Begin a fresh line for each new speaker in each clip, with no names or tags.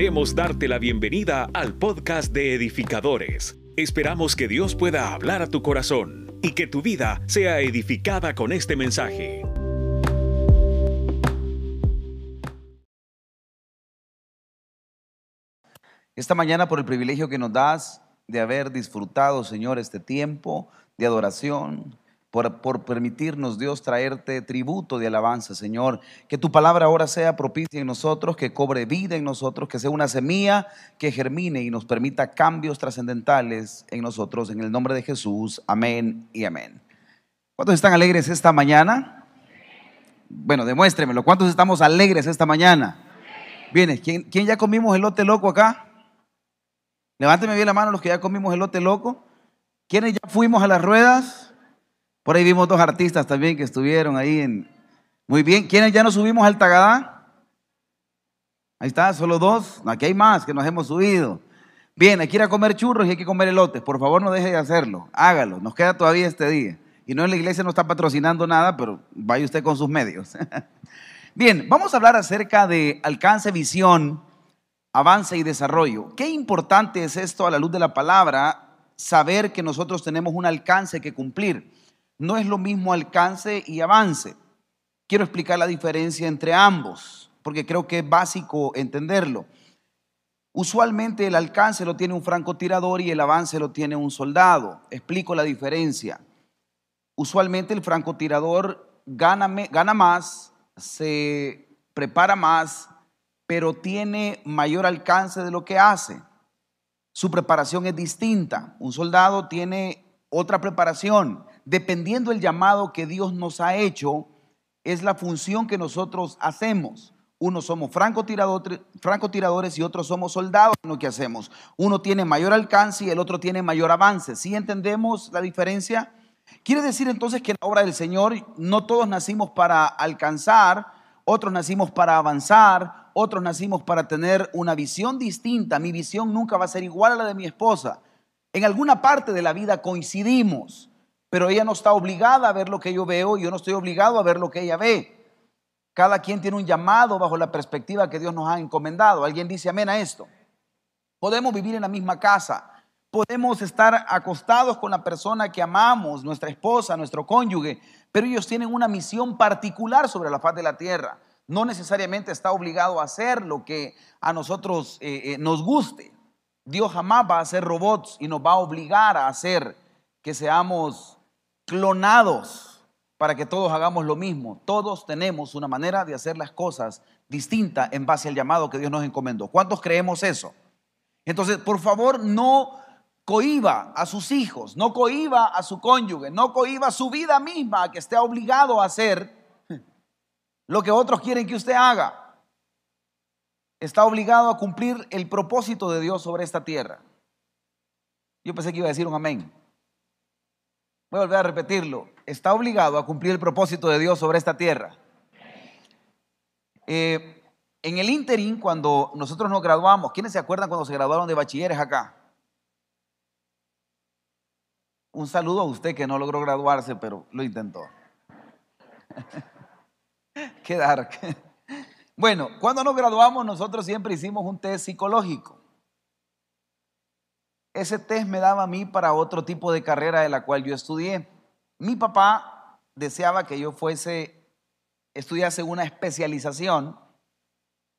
Queremos darte la bienvenida al podcast de edificadores. Esperamos que Dios pueda hablar a tu corazón y que tu vida sea edificada con este mensaje.
Esta mañana por el privilegio que nos das de haber disfrutado, Señor, este tiempo de adoración, por, por, permitirnos, Dios, traerte tributo de alabanza, Señor. Que tu palabra ahora sea propicia en nosotros, que cobre vida en nosotros, que sea una semilla que germine y nos permita cambios trascendentales en nosotros. En el nombre de Jesús, amén y amén. ¿Cuántos están alegres esta mañana? Bueno, demuéstremelo. ¿Cuántos estamos alegres esta mañana? Bien, ¿quién, ¿quién ya comimos elote loco acá? Levánteme bien la mano los que ya comimos elote loco. ¿Quiénes ya fuimos a las ruedas? Por ahí vimos dos artistas también que estuvieron ahí en... Muy bien, ¿quiénes ya nos subimos al Tagadá? Ahí está, solo dos. aquí hay más que nos hemos subido. Bien, hay que ir a comer churros y hay que comer elotes. Por favor, no deje de hacerlo. Hágalo. Nos queda todavía este día. Y no en la iglesia no está patrocinando nada, pero vaya usted con sus medios. Bien, vamos a hablar acerca de alcance, visión, avance y desarrollo. Qué importante es esto a la luz de la palabra, saber que nosotros tenemos un alcance que cumplir no es lo mismo alcance y avance. Quiero explicar la diferencia entre ambos, porque creo que es básico entenderlo. Usualmente el alcance lo tiene un francotirador y el avance lo tiene un soldado. Explico la diferencia. Usualmente el francotirador gana, más, se prepara más, pero tiene mayor alcance de lo que hace. Su preparación es distinta. Un soldado tiene otra preparación dependiendo el llamado que Dios nos ha hecho, es la función que nosotros hacemos. Unos somos francotiradores y otros somos soldados lo que hacemos. Uno tiene mayor alcance y el otro tiene mayor avance. ¿Sí entendemos la diferencia? Quiere decir entonces que en la obra del Señor no todos nacimos para alcanzar, otros nacimos para avanzar, otros nacimos para tener una visión distinta. Mi visión nunca va a ser igual a la de mi esposa. En alguna parte de la vida coincidimos, pero ella no está obligada a ver lo que yo veo y yo no estoy obligado a ver lo que ella ve. Cada quien tiene un llamado bajo la perspectiva que Dios nos ha encomendado. Alguien dice amén a esto. Podemos vivir en la misma casa, podemos estar acostados con la persona que amamos, nuestra esposa, nuestro cónyuge, pero ellos tienen una misión particular sobre la faz de la tierra. No necesariamente está obligado a hacer lo que a nosotros eh, eh, nos guste. Dios jamás va a hacer robots y nos va a obligar a hacer que seamos clonados para que todos hagamos lo mismo. Todos tenemos una manera de hacer las cosas distinta en base al llamado que Dios nos encomendó. ¿Cuántos creemos eso? Entonces, por favor, no cohiba a sus hijos, no cohiba a su cónyuge, no cohiba su vida misma a que esté obligado a hacer lo que otros quieren que usted haga. Está obligado a cumplir el propósito de Dios sobre esta tierra. Yo pensé que iba a decir un amén. Voy a volver a repetirlo. Está obligado a cumplir el propósito de Dios sobre esta tierra. Eh, en el interín, cuando nosotros nos graduamos, ¿quiénes se acuerdan cuando se graduaron de bachilleres acá? Un saludo a usted que no logró graduarse, pero lo intentó. Qué dark. Bueno, cuando nos graduamos, nosotros siempre hicimos un test psicológico. Ese test me daba a mí para otro tipo de carrera de la cual yo estudié. Mi papá deseaba que yo fuese, estudiase una especialización,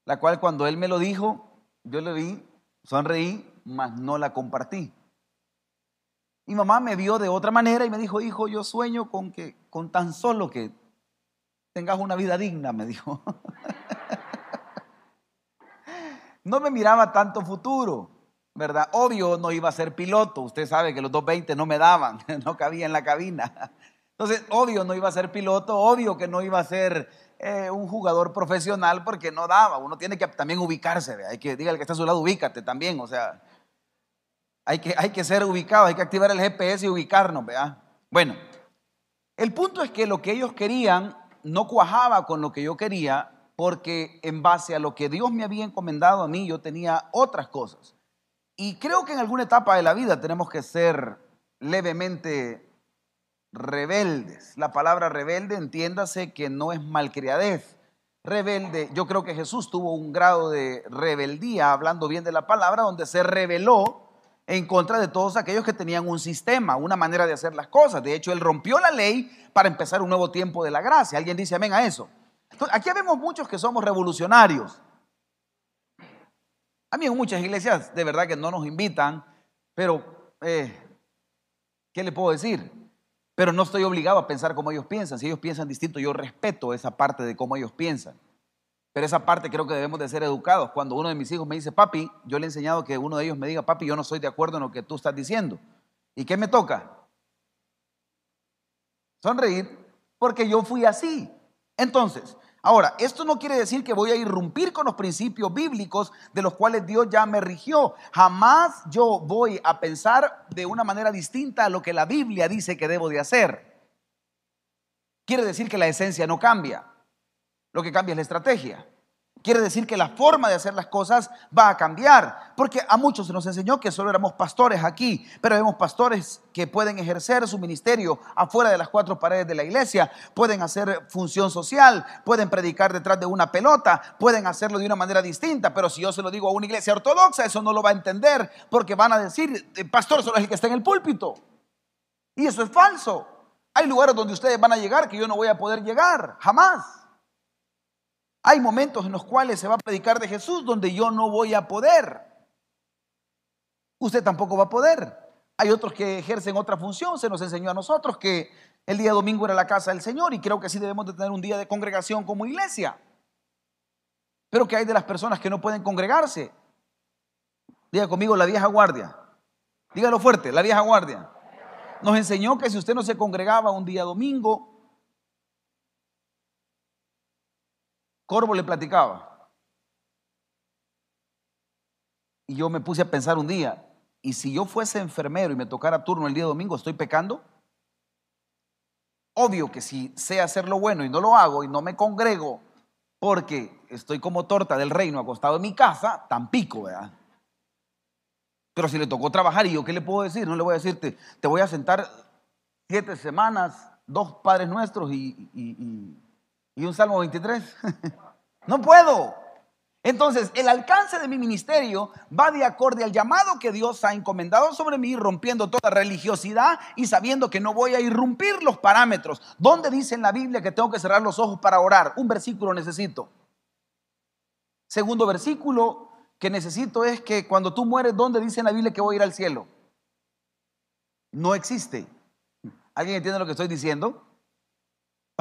la cual cuando él me lo dijo, yo le vi, sonreí, mas no la compartí. Mi mamá me vio de otra manera y me dijo, hijo, yo sueño con que, con tan solo que tengas una vida digna, me dijo. no me miraba tanto futuro. ¿Verdad? Obvio no iba a ser piloto, usted sabe que los 220 no me daban, no cabía en la cabina. Entonces, obvio no iba a ser piloto, obvio que no iba a ser eh, un jugador profesional porque no daba. Uno tiene que también ubicarse, hay que, diga el que está a su lado, ubícate también, o sea, hay que, hay que ser ubicado, hay que activar el GPS y ubicarnos, ¿vea? Bueno, el punto es que lo que ellos querían no cuajaba con lo que yo quería porque en base a lo que Dios me había encomendado a mí, yo tenía otras cosas. Y creo que en alguna etapa de la vida tenemos que ser levemente rebeldes. La palabra rebelde entiéndase que no es malcriadez, rebelde. Yo creo que Jesús tuvo un grado de rebeldía, hablando bien de la palabra, donde se rebeló en contra de todos aquellos que tenían un sistema, una manera de hacer las cosas. De hecho, él rompió la ley para empezar un nuevo tiempo de la gracia. ¿Alguien dice amén a eso? Aquí vemos muchos que somos revolucionarios. A mí en muchas iglesias de verdad que no nos invitan, pero eh, ¿qué le puedo decir? Pero no estoy obligado a pensar como ellos piensan. Si ellos piensan distinto, yo respeto esa parte de cómo ellos piensan. Pero esa parte creo que debemos de ser educados. Cuando uno de mis hijos me dice, papi, yo le he enseñado que uno de ellos me diga, papi, yo no soy de acuerdo en lo que tú estás diciendo. ¿Y qué me toca? Sonreír, porque yo fui así. Entonces, ahora, esto no quiere decir que voy a irrumpir con los principios bíblicos de los cuales Dios ya me rigió. Jamás yo voy a pensar de una manera distinta a lo que la Biblia dice que debo de hacer. Quiere decir que la esencia no cambia. Lo que cambia es la estrategia. Quiere decir que la forma de hacer las cosas va a cambiar, porque a muchos se nos enseñó que solo éramos pastores aquí, pero vemos pastores que pueden ejercer su ministerio afuera de las cuatro paredes de la iglesia, pueden hacer función social, pueden predicar detrás de una pelota, pueden hacerlo de una manera distinta, pero si yo se lo digo a una iglesia ortodoxa, eso no lo va a entender, porque van a decir, el pastor solo es el que está en el púlpito. Y eso es falso. Hay lugares donde ustedes van a llegar que yo no voy a poder llegar, jamás. Hay momentos en los cuales se va a predicar de Jesús donde yo no voy a poder. Usted tampoco va a poder. Hay otros que ejercen otra función. Se nos enseñó a nosotros que el día domingo era la casa del Señor y creo que sí debemos de tener un día de congregación como iglesia. Pero que hay de las personas que no pueden congregarse. Diga conmigo la vieja guardia. Dígalo fuerte, la vieja guardia. Nos enseñó que si usted no se congregaba un día domingo, Corvo le platicaba. Y yo me puse a pensar un día, ¿y si yo fuese enfermero y me tocara turno el día domingo, estoy pecando? Obvio que si sé hacer lo bueno y no lo hago y no me congrego porque estoy como torta del reino acostado en mi casa, tan pico, ¿verdad? Pero si le tocó trabajar y yo, ¿qué le puedo decir? No le voy a decirte, te voy a sentar siete semanas, dos padres nuestros ¿Y un Salmo 23? no puedo. Entonces, el alcance de mi ministerio va de acorde al llamado que Dios ha encomendado sobre mí, rompiendo toda religiosidad y sabiendo que no voy a irrumpir los parámetros. ¿Dónde dice en la Biblia que tengo que cerrar los ojos para orar? Un versículo necesito. Segundo versículo que necesito es que cuando tú mueres, ¿dónde dice en la Biblia que voy a ir al cielo? No existe. ¿Alguien entiende lo que estoy diciendo?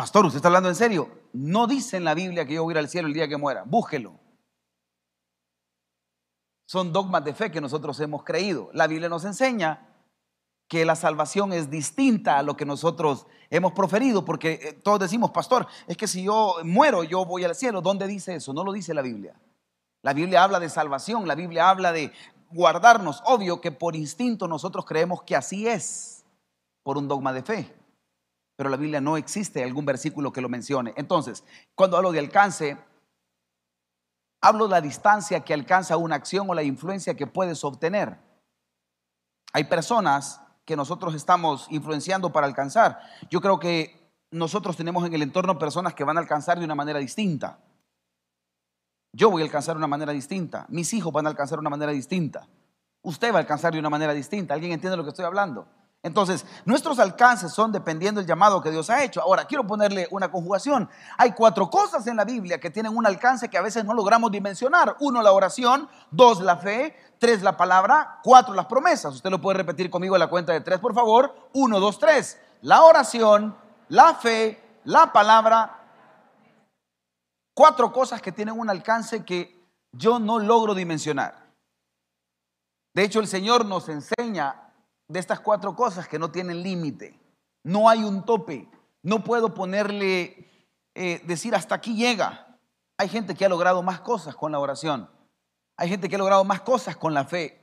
Pastor, ¿usted está hablando en serio? No dice en la Biblia que yo voy a ir al cielo el día que muera. Búsquelo. Son dogmas de fe que nosotros hemos creído. La Biblia nos enseña que la salvación es distinta a lo que nosotros hemos proferido, porque eh, todos decimos, pastor, es que si yo muero, yo voy al cielo. ¿Dónde dice eso? No lo dice la Biblia. La Biblia habla de salvación, la Biblia habla de guardarnos. Obvio que por instinto nosotros creemos que así es, por un dogma de fe pero la Biblia no existe algún versículo que lo mencione. Entonces, cuando hablo de alcance, hablo de la distancia que alcanza una acción o la influencia que puedes obtener. Hay personas que nosotros estamos influenciando para alcanzar. Yo creo que nosotros tenemos en el entorno personas que van a alcanzar de una manera distinta. Yo voy a alcanzar de una manera distinta. Mis hijos van a alcanzar de una manera distinta. Usted va a alcanzar de una manera distinta. ¿Alguien entiende lo que estoy hablando? Entonces, nuestros alcances son dependiendo del llamado que Dios ha hecho. Ahora, quiero ponerle una conjugación. Hay cuatro cosas en la Biblia que tienen un alcance que a veces no logramos dimensionar. Uno, la oración. Dos, la fe. Tres, la palabra. Cuatro, las promesas. Usted lo puede repetir conmigo en la cuenta de tres, por favor. Uno, dos, tres. La oración, la fe, la palabra. Cuatro cosas que tienen un alcance que yo no logro dimensionar. De hecho, el Señor nos enseña de estas cuatro cosas que no tienen límite. No hay un tope. No puedo ponerle, eh, decir hasta aquí llega. Hay gente que ha logrado más cosas con la oración. Hay gente que ha logrado más cosas con la fe.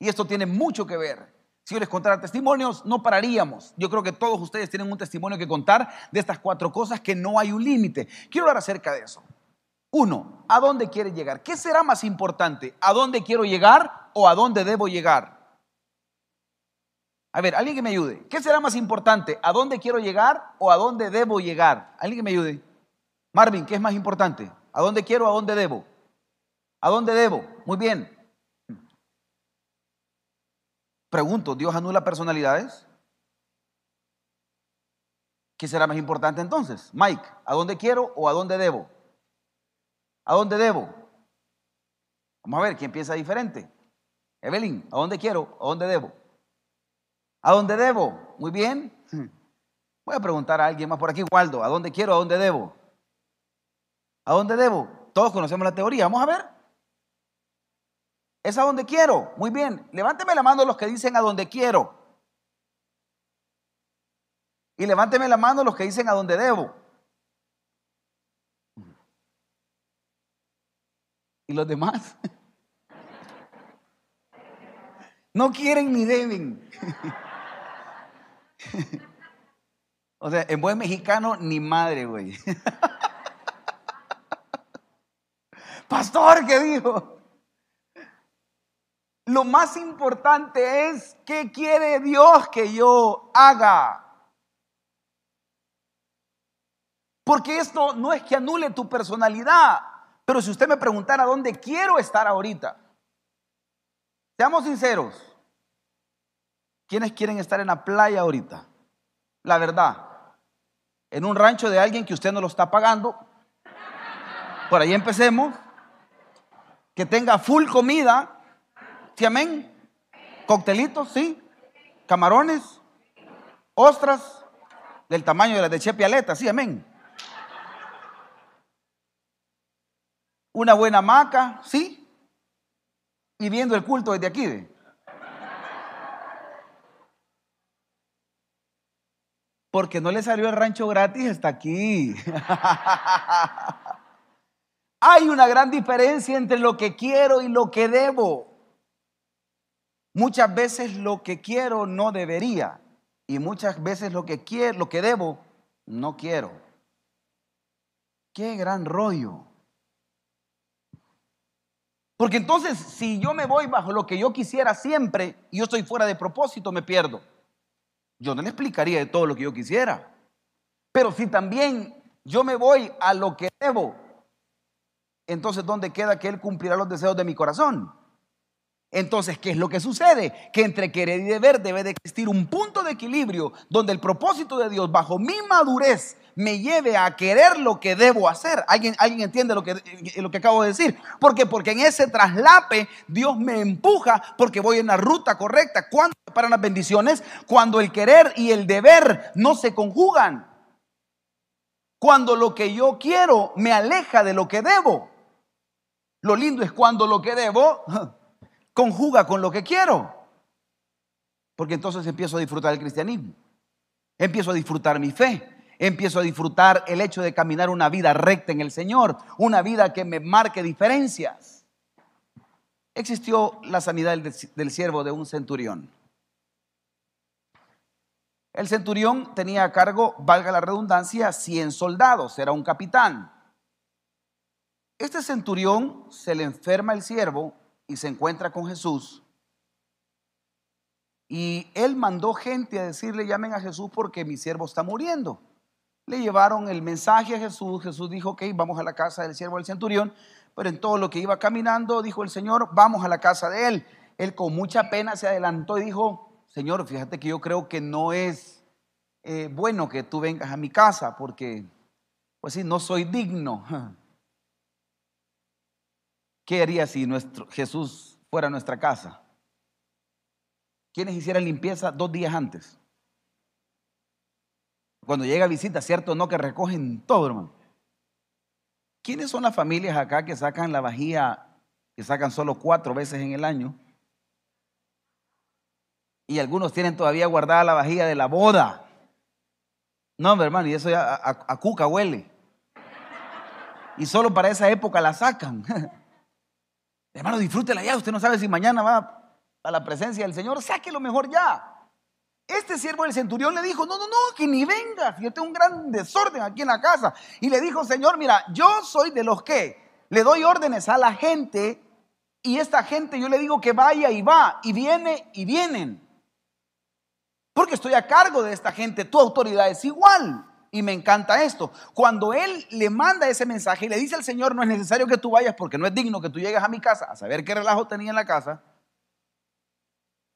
Y esto tiene mucho que ver. Si yo les contara testimonios, no pararíamos. Yo creo que todos ustedes tienen un testimonio que contar de estas cuatro cosas que no hay un límite. Quiero hablar acerca de eso. Uno, ¿a dónde quiere llegar? ¿Qué será más importante? ¿A dónde quiero llegar o a dónde debo llegar? A ver, alguien que me ayude. ¿Qué será más importante? ¿A dónde quiero llegar o a dónde debo llegar? Alguien que me ayude. Marvin, ¿qué es más importante? ¿A dónde quiero? ¿A dónde debo? ¿A dónde debo? Muy bien. Pregunto, ¿Dios anula personalidades? ¿Qué será más importante entonces? Mike, ¿a dónde quiero o a dónde debo? ¿A dónde debo? Vamos a ver quién piensa diferente. Evelyn, ¿a dónde quiero? ¿A dónde debo? ¿A dónde debo? Muy bien. Voy a preguntar a alguien más por aquí, Waldo, ¿a dónde quiero? ¿A dónde debo? ¿A dónde debo? Todos conocemos la teoría. Vamos a ver. Es a donde quiero. Muy bien. Levánteme la mano los que dicen a donde quiero. Y levánteme la mano los que dicen a donde debo. ¿Y los demás? No quieren ni deben. O sea, en buen mexicano, ni madre, güey. Pastor, ¿qué dijo? Lo más importante es qué quiere Dios que yo haga. Porque esto no es que anule tu personalidad, pero si usted me preguntara dónde quiero estar ahorita, seamos sinceros, ¿quiénes quieren estar en la playa ahorita? La verdad, en un rancho de alguien que usted no lo está pagando, por ahí empecemos, que tenga full comida, ¿Sí, amén? Coctelitos, sí. Camarones, ostras, del tamaño de las de Chepialeta, sí, amén. Una buena maca, sí. Y viendo el culto desde aquí. Porque no le salió el rancho gratis hasta aquí. Hay una gran diferencia entre lo que quiero y lo que debo. Muchas veces lo que quiero no debería y muchas veces lo que quiero, lo que debo, no quiero. Qué gran rollo. Porque entonces si yo me voy bajo lo que yo quisiera siempre y yo estoy fuera de propósito, me pierdo. Yo no le explicaría de todo lo que yo quisiera. Pero si también yo me voy a lo que debo, entonces ¿dónde queda que Él cumplirá los deseos de mi corazón? Entonces, ¿qué es lo que sucede? Que entre querer y deber debe de existir un punto de equilibrio donde el propósito de Dios bajo mi madurez me lleve a querer lo que debo hacer. ¿Alguien, alguien entiende lo que, lo que acabo de decir? Porque Porque en ese traslape Dios me empuja porque voy en la ruta correcta. ¿Cuándo se paran las bendiciones? Cuando el querer y el deber no se conjugan. Cuando lo que yo quiero me aleja de lo que debo. Lo lindo es cuando lo que debo conjuga con lo que quiero. Porque entonces empiezo a disfrutar el cristianismo. Empiezo a disfrutar mi fe. Empiezo a disfrutar el hecho de caminar una vida recta en el Señor. Una vida que me marque diferencias. Existió la sanidad del, siervo de un centurión. El centurión tenía a cargo, valga la redundancia, 100 soldados, era un capitán. Este centurión se le enferma el siervo y se encuentra con Jesús. Y él mandó gente a decirle, llamen a Jesús porque mi siervo está muriendo. Le llevaron el mensaje a Jesús. Jesús dijo, ok, vamos a la casa del siervo del centurión. Pero en todo lo que iba caminando, dijo el Señor, vamos a la casa de él. Él con mucha pena se adelantó y dijo, Señor, fíjate que yo creo que no es eh, bueno que tú vengas a mi casa porque, pues sí, no soy digno. ¿Qué haría si nuestro Jesús fuera a nuestra casa? ¿Quiénes hicieran limpieza dos días antes? Cuando llega visita, ¿cierto no? Que recogen todo, hermano. ¿Quiénes son las familias acá que sacan la vajilla, que sacan solo cuatro veces en el año? Y algunos tienen todavía guardada la vajilla de la boda. No, hermano, y eso ya a, a cuca huele. Y solo para esa época la sacan. Hermano, disfrútela ya. Usted no sabe si mañana va a la presencia del Señor. Saque lo mejor ya. Este siervo del centurión le dijo, no, no, no, que ni vengas. Yo tengo un gran desorden aquí en la casa. Y le dijo, Señor, mira, yo soy de los que le doy órdenes a la gente y esta gente yo le digo que vaya y va y viene y vienen. Porque estoy a cargo de esta gente. Tu autoridad es igual. Y me encanta esto. Cuando él le manda ese mensaje y le dice al Señor, no es necesario que tú vayas porque no es digno que tú llegues a mi casa a saber qué relajo tenía en la casa,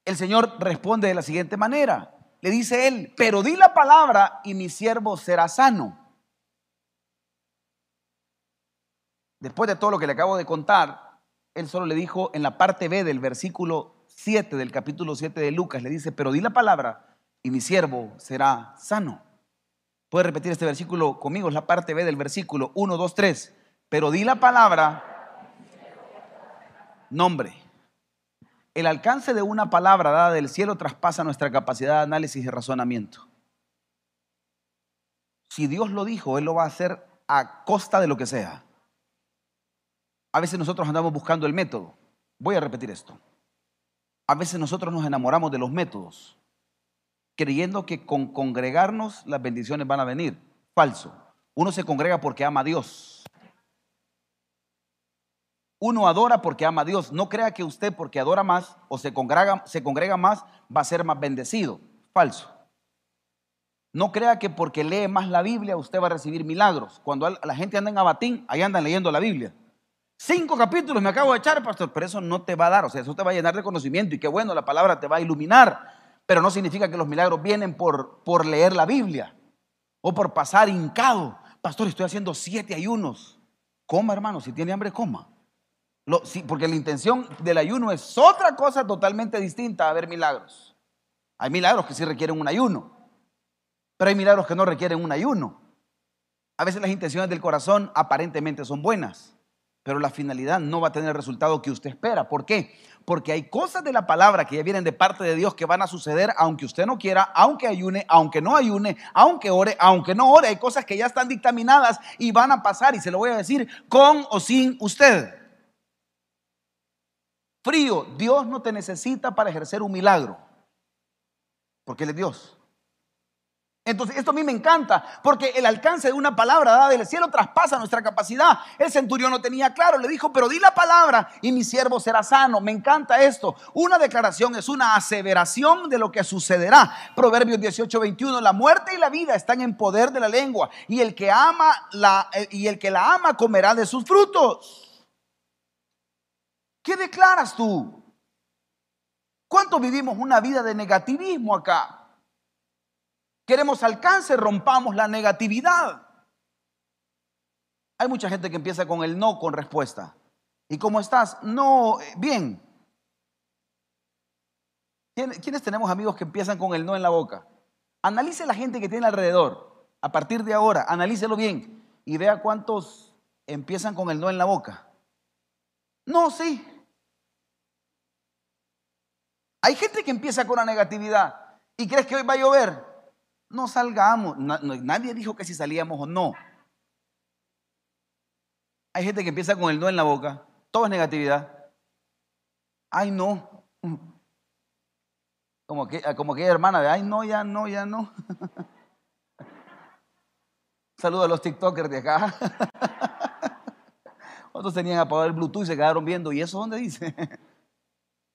el Señor responde de la siguiente manera. Le dice él, pero di la palabra y mi siervo será sano. Después de todo lo que le acabo de contar, él solo le dijo en la parte B del versículo 7 del capítulo 7 de Lucas, le dice, pero di la palabra y mi siervo será sano. Puede repetir este versículo conmigo, es la parte B del versículo 1, 2, 3. Pero di la palabra, nombre. El alcance de una palabra dada del cielo traspasa nuestra capacidad de análisis y razonamiento. Si Dios lo dijo, Él lo va a hacer a costa de lo que sea. A veces nosotros andamos buscando el método. Voy a repetir esto. A veces nosotros nos enamoramos de los métodos, creyendo que con congregarnos las bendiciones van a venir. Falso. Uno se congrega porque ama a Dios. Uno adora porque ama a Dios. No crea que usted porque adora más o se congrega, se congrega más va a ser más bendecido. Falso. No crea que porque lee más la Biblia usted va a recibir milagros. Cuando la gente anda en abatín, ahí andan leyendo la Biblia. Cinco capítulos me acabo de echar, pastor, pero eso no te va a dar, o sea, eso te va a llenar de conocimiento y qué bueno, la palabra te va a iluminar, pero no significa que los milagros vienen por, por leer la Biblia o por pasar hincado. Pastor, estoy haciendo siete ayunos. Coma, hermano, si tiene hambre, coma. Porque la intención del ayuno es otra cosa totalmente distinta a ver milagros. Hay milagros que sí requieren un ayuno, pero hay milagros que no requieren un ayuno. A veces las intenciones del corazón aparentemente son buenas, pero la finalidad no va a tener el resultado que usted espera. ¿Por qué? Porque hay cosas de la palabra que ya vienen de parte de Dios que van a suceder aunque usted no quiera, aunque ayune, aunque no ayune, aunque ore, aunque no ore. Hay cosas que ya están dictaminadas y van a pasar y se lo voy a decir con o sin usted. Frío, Dios no te necesita para ejercer un milagro, porque Él es Dios. Entonces, esto a mí me encanta, porque el alcance de una palabra dada del cielo traspasa nuestra capacidad. El centurión no tenía claro, le dijo, pero di la palabra y mi siervo será sano. Me encanta esto. Una declaración es una aseveración de lo que sucederá. Proverbios 18, 21, la muerte y la vida están en poder de la lengua y el que ama la, eh, y el que la ama comerá de sus frutos. ¿Qué declaras tú? ¿Cuánto vivimos una vida de negativismo acá? queremos alcance, rompamos la negatividad. Hay mucha gente que empieza con el no con respuesta. ¿Y cómo estás? No, eh, bien. ¿Quiénes tenemos amigos que empiezan con el no en la boca? Analice la gente que tiene alrededor. A partir de ahora, analícelo bien y vea cuántos empiezan con el no en la boca. No, sí. Hay gente que empieza con la negatividad y crees que hoy va a llover no salgamos. nadie dijo que si salíamos o no. Hay gente que empieza con el no en la boca. Todo es negatividad. Ay, no. Como que, como que hermana de, ay, no, ya no, ya no. Saludos a los TikTokers de acá. Otros tenían apagado el Bluetooth y se quedaron viendo. ¿Y eso dónde dice?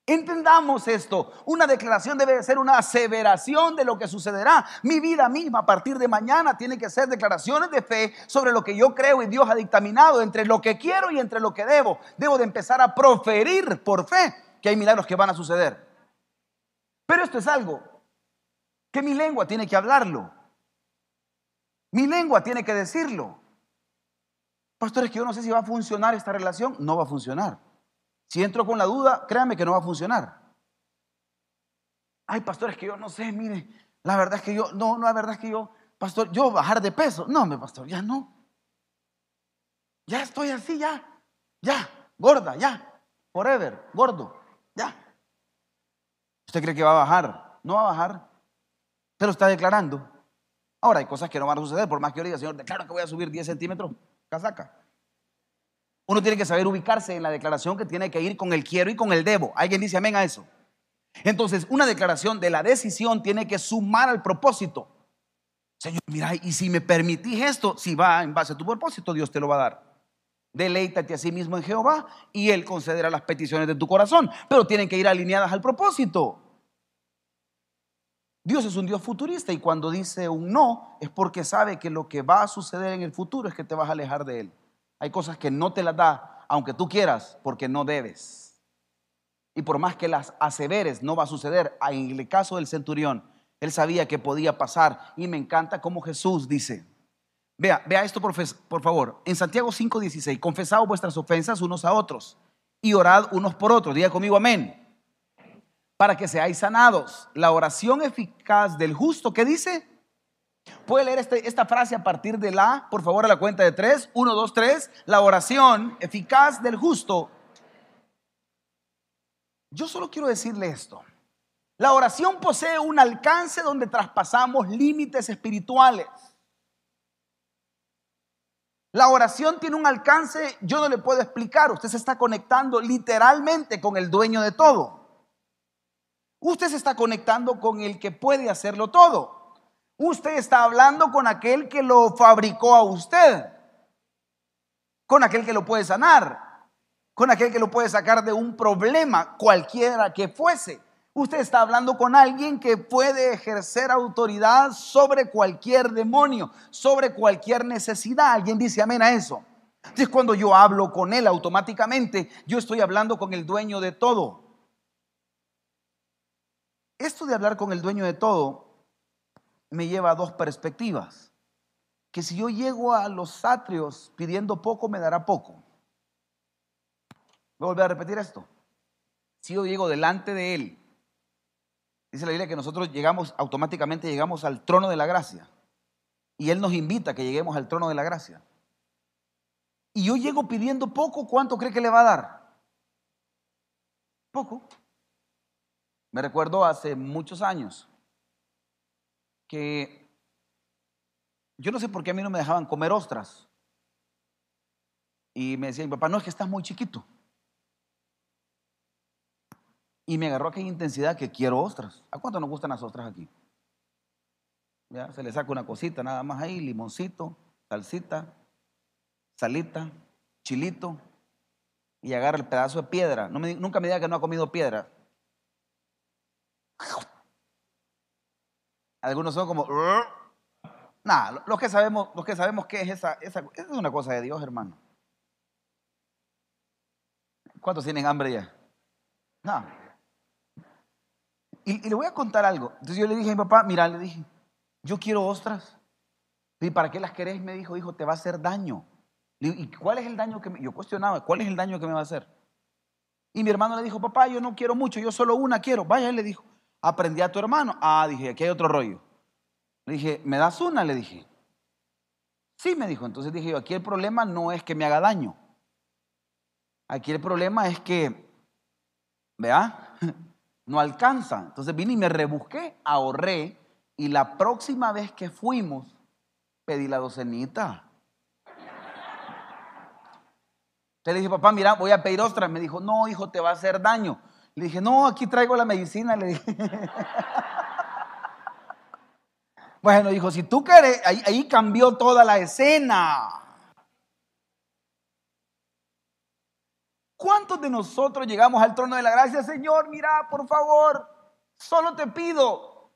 Entendamos esto. Una declaración debe ser una aseveración de lo que sucederá. Mi vida misma a partir de mañana tiene que ser declaraciones de fe sobre lo que yo creo y Dios ha dictaminado entre lo que quiero y entre lo que debo. Debo de empezar a proferir por fe que hay milagros que van a suceder. Pero esto es algo que mi lengua tiene que hablarlo. Mi lengua tiene que decirlo. Pastores, que yo no sé si va a funcionar esta relación. No va a funcionar. Si entro con la duda, créanme que no va a funcionar. Ay, pastor, es que yo no sé, mire, la verdad es que yo, no, no, la verdad es que yo, pastor, yo bajar de peso. No, me pastor, ya no. Ya estoy así, ya, ya, gorda, ya, forever, gordo, ya. ¿Usted cree que va a bajar? No va a bajar, pero está declarando. Ahora hay cosas que no van a suceder, por más que yo diga, Señor, declaro que voy a subir 10 centímetros, casaca. Uno tiene que saber ubicarse en la declaración que tiene que ir con el quiero y con el debo. ¿Alguien dice amén a eso? Entonces, una declaración de la decisión tiene que sumar al propósito. Señor, mira, y si me permitís esto, si va en base a tu propósito, Dios te lo va a dar. Deleítate a sí mismo en Jehová y Él concederá las peticiones de tu corazón, pero tienen que ir alineadas al propósito. Dios es un Dios futurista y cuando dice un no es porque sabe que lo que va a suceder en el futuro es que te vas a alejar de Él. Hay cosas que no te las da, aunque tú quieras, porque no debes. Y por más que las aseveres, no va a suceder. En el caso del centurión, él sabía que podía pasar. Y me encanta como Jesús dice, vea, vea esto por, por favor, en Santiago 5:16, confesad vuestras ofensas unos a otros y orad unos por otros. Diga conmigo amén. Para que seáis sanados. La oración eficaz del justo, ¿qué dice? Puede leer este, esta frase a partir de la, por favor, a la cuenta de tres. Uno, dos, tres. La oración eficaz del justo. Yo solo quiero decirle esto. La oración posee un alcance donde traspasamos límites espirituales. La oración tiene un alcance, yo no le puedo explicar. Usted se está conectando literalmente con el dueño de todo. Usted se está conectando con el que puede hacerlo todo. Usted está hablando con aquel que lo fabricó a usted. Con aquel que lo puede sanar. Con aquel que lo puede sacar de un problema, cualquiera que fuese. Usted está hablando con alguien que puede ejercer autoridad sobre cualquier demonio, sobre cualquier necesidad. Alguien dice amén a eso. Entonces cuando yo hablo con él automáticamente, yo estoy hablando con el dueño de todo. Esto de hablar con el dueño de todo me lleva a dos perspectivas. Que si yo llego a los atrios pidiendo poco, me dará poco. Voy a volver a repetir esto. Si yo llego delante de él Dice la Biblia que nosotros llegamos, automáticamente llegamos al trono de la gracia. Y Él nos invita a que lleguemos al trono de la gracia. Y yo llego pidiendo poco, ¿cuánto cree que le va a dar? Poco. Me recuerdo hace muchos años que yo no sé por qué a mí no me dejaban comer ostras. Y me decía papá, no, es que estás muy chiquito. Y me agarró aquella intensidad que quiero ostras. ¿A cuánto nos gustan las ostras aquí? Ya, se le saca una cosita nada más ahí, limoncito, salsita, salita, chilito, y agarra el pedazo de piedra. No nunca me diga que no ha comido piedra. Algunos son como... Nada, los que sabemos, los que sabemos qué es esa, esa, esa es una cosa de Dios, hermano. ¿Cuántos tienen hambre ya? No. Y, le voy a contar algo. Entonces yo le dije a mi papá, mira, le dije, yo quiero ostras. ¿Y para qué las querés? Me dijo, hijo, te va a hacer daño. ¿Y cuál es el daño que me... Yo cuestionaba, ¿cuál es el daño que me va a hacer? Y mi hermano le dijo, papá, yo no quiero mucho, yo solo una quiero. Vaya, él le dijo, aprendí a tu hermano. Ah, dije, aquí hay otro rollo. Le dije, ¿me das una? Le dije. Sí, me dijo. Entonces dije yo, aquí el problema no es que me haga daño. Aquí el problema es que, vea, no alcanza. Entonces vine y me rebusqué, ahorré y la próxima vez que fuimos pedí la docenita. Le dije, papá, mira, voy a pedir ostras. Me dijo, no, hijo, te va a hacer daño. Le dije, no, aquí traigo la medicina. Le dije. bueno, dijo, si tú quieres, ahí cambió toda la escena. ¿Cuántos de nosotros llegamos al trono de la gracia? Señor, mira, por favor, solo te pido.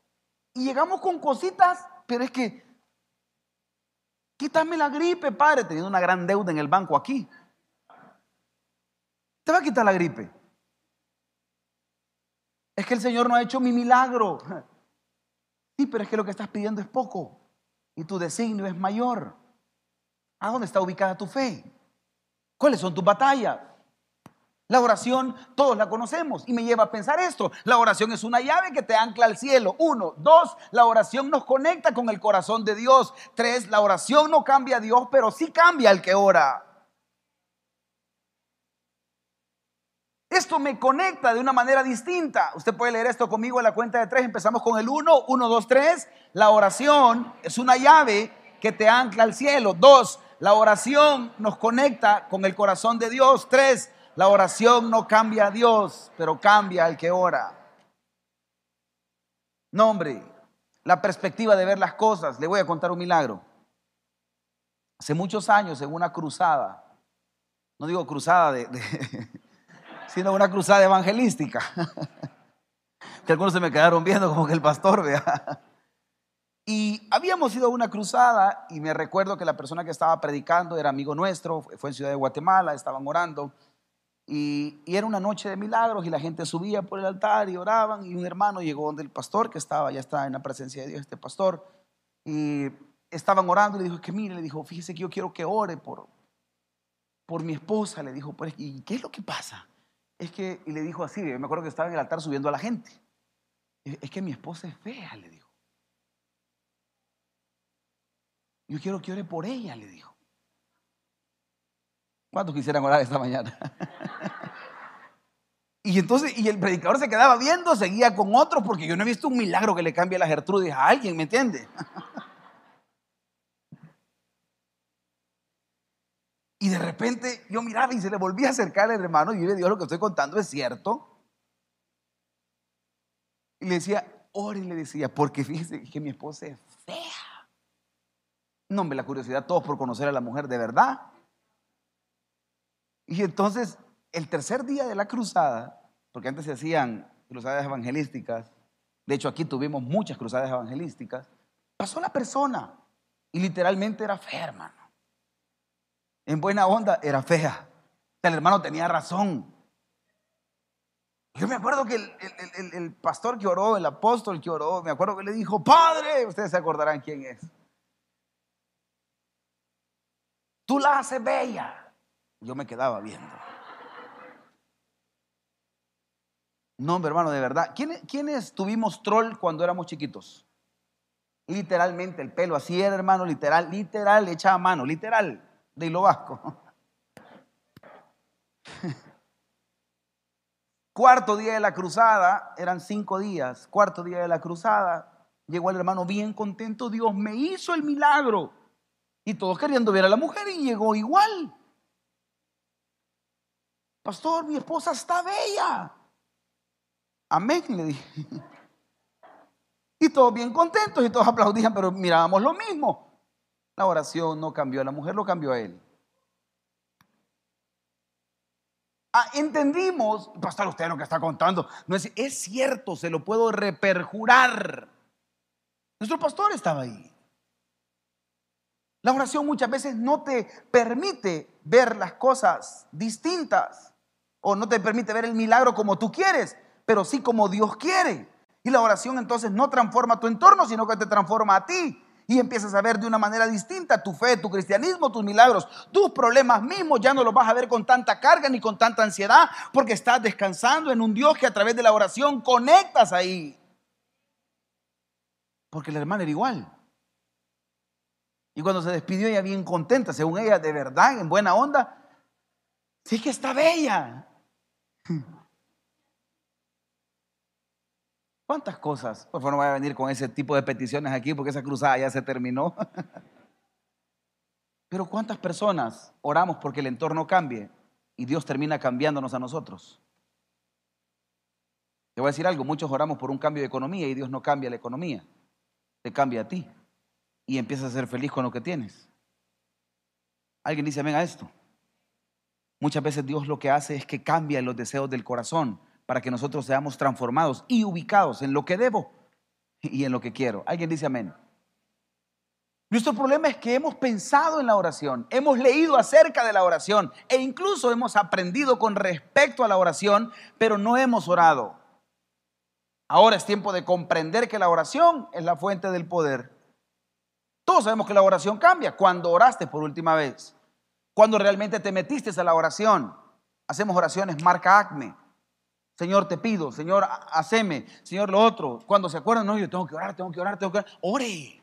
Y llegamos con cositas, pero es que, quítame la gripe, padre, teniendo una gran deuda en el banco aquí. Te va a quitar la gripe. Es que el Señor no ha hecho mi milagro. Sí, pero es que lo que estás pidiendo es poco y tu designio es mayor. ¿A dónde está ubicada tu fe? ¿Cuáles son tus batallas? La oración, todos la conocemos y me lleva a pensar esto. La oración es una llave que te ancla al cielo. Uno, dos, la oración nos conecta con el corazón de Dios. Tres, la oración no cambia a Dios, pero sí cambia al que ora. Esto me conecta de una manera distinta. Usted puede leer esto conmigo en la cuenta de tres. Empezamos con el uno, uno, dos, tres. La oración es una llave que te ancla al cielo. Dos, la oración nos conecta con el corazón de Dios. Tres, la oración no cambia a Dios, pero cambia al que ora. No, hombre, la perspectiva de ver las cosas. Le voy a contar un milagro. Hace muchos años en una cruzada, no digo cruzada de, sino una cruzada evangelística. que algunos se me quedaron viendo como que el pastor, vea. Y habíamos ido a una cruzada y me recuerdo que la persona que estaba predicando era amigo nuestro, fue en Ciudad de Guatemala, estaban orando. Y, y, era una noche de milagros y la gente subía por el altar y oraban y un hermano llegó donde el pastor que estaba, ya está en la presencia de Dios, este pastor, y estaban orando y le dijo, que mire, le dijo, fíjese que yo quiero que ore por, por mi esposa, le dijo, pues, ¿y qué es lo que pasa? Es que, y le dijo así, me acuerdo que estaba en el altar subiendo a la gente, es que mi esposa es fea, le dijo. Yo quiero que ore por ella, le dijo. ¿Cuántos quisieran orar esta mañana? y entonces, y el predicador se quedaba viendo, seguía con otros, porque yo no he visto un milagro que le cambie la Gertrudis a alguien, ¿me entiende? Y de repente yo miraba y se le volvía a acercar al hermano y yo le digo, lo que estoy contando es cierto. Y le decía, ore, le decía, porque fíjese que mi esposa es fea. No, hombre, la curiosidad, todos por conocer a la mujer de verdad. Y entonces, el tercer día de la cruzada, porque antes se hacían cruzadas evangelísticas, de hecho aquí tuvimos muchas cruzadas evangelísticas, pasó la persona y literalmente era fea, hermano. En buena onda era fea. El hermano tenía razón. Yo me acuerdo que el, el, pastor que oró, el apóstol que oró, me acuerdo que le dijo, Padre, ustedes se acordarán quién es. Tú la haces bella. Yo me quedaba viendo. No, hermano, de verdad. ¿Quiénes, tuvimos troll cuando éramos chiquitos? Literalmente, el pelo así era, hermano, literal, literal, le echaba mano, literal, de hilo vasco. Cuarto día de la cruzada, eran cinco días, cuarto día de la cruzada, llegó el hermano bien contento, Dios me hizo el milagro. Y todos queriendo ver a la mujer y llegó igual. Pastor, mi esposa está bella. Amén, le dije. Y todos bien contentos y todos aplaudían, pero mirábamos lo mismo. La oración no cambió a la mujer, lo cambió a él. Ah, entendimos, pastor, usted lo que está contando, no es, es cierto, se lo puedo reperjurar. Nuestro pastor estaba ahí. La oración muchas veces no te permite ver las cosas distintas o no te permite ver el milagro como tú quieres, pero sí como Dios quiere. Y la oración entonces no transforma tu entorno, sino que te transforma a ti. Y empiezas a ver de una manera distinta tu fe, tu cristianismo, tus milagros, tus problemas mismos. Ya no los vas a ver con tanta carga ni con tanta ansiedad, porque estás descansando en un Dios que a través de la oración conectas ahí. Porque el hermano era igual. Y cuando se despidió ella bien contenta, según ella, de verdad, en buena onda, sí que está bella. ¿Cuántas cosas? Por favor, no vaya a venir con ese tipo de peticiones aquí porque esa cruzada ya se terminó. Pero ¿cuántas personas oramos porque el entorno cambie y Dios termina cambiándonos a nosotros? Te voy a decir algo, muchos oramos por un cambio de economía y Dios no cambia la economía, te cambia a ti y empiezas a ser feliz con lo que tienes. Alguien dice amén a esto. Muchas veces Dios lo que hace es que cambia los deseos del corazón para que nosotros seamos transformados y ubicados en lo que debo y en lo que quiero. Alguien dice amén. Nuestro problema es que hemos pensado en la oración, hemos leído acerca de la oración e incluso hemos aprendido con respecto a la oración, pero no hemos orado. Ahora es tiempo de comprender que la oración es la fuente del poder todos sabemos que la oración cambia. Cuando oraste por última vez, cuando realmente te metiste a la oración, hacemos oraciones marca acme. Señor, te pido, Señor, haceme, Señor, lo otro. Cuando se acuerdan, no, yo tengo que orar, tengo que orar, tengo que orar. Ore.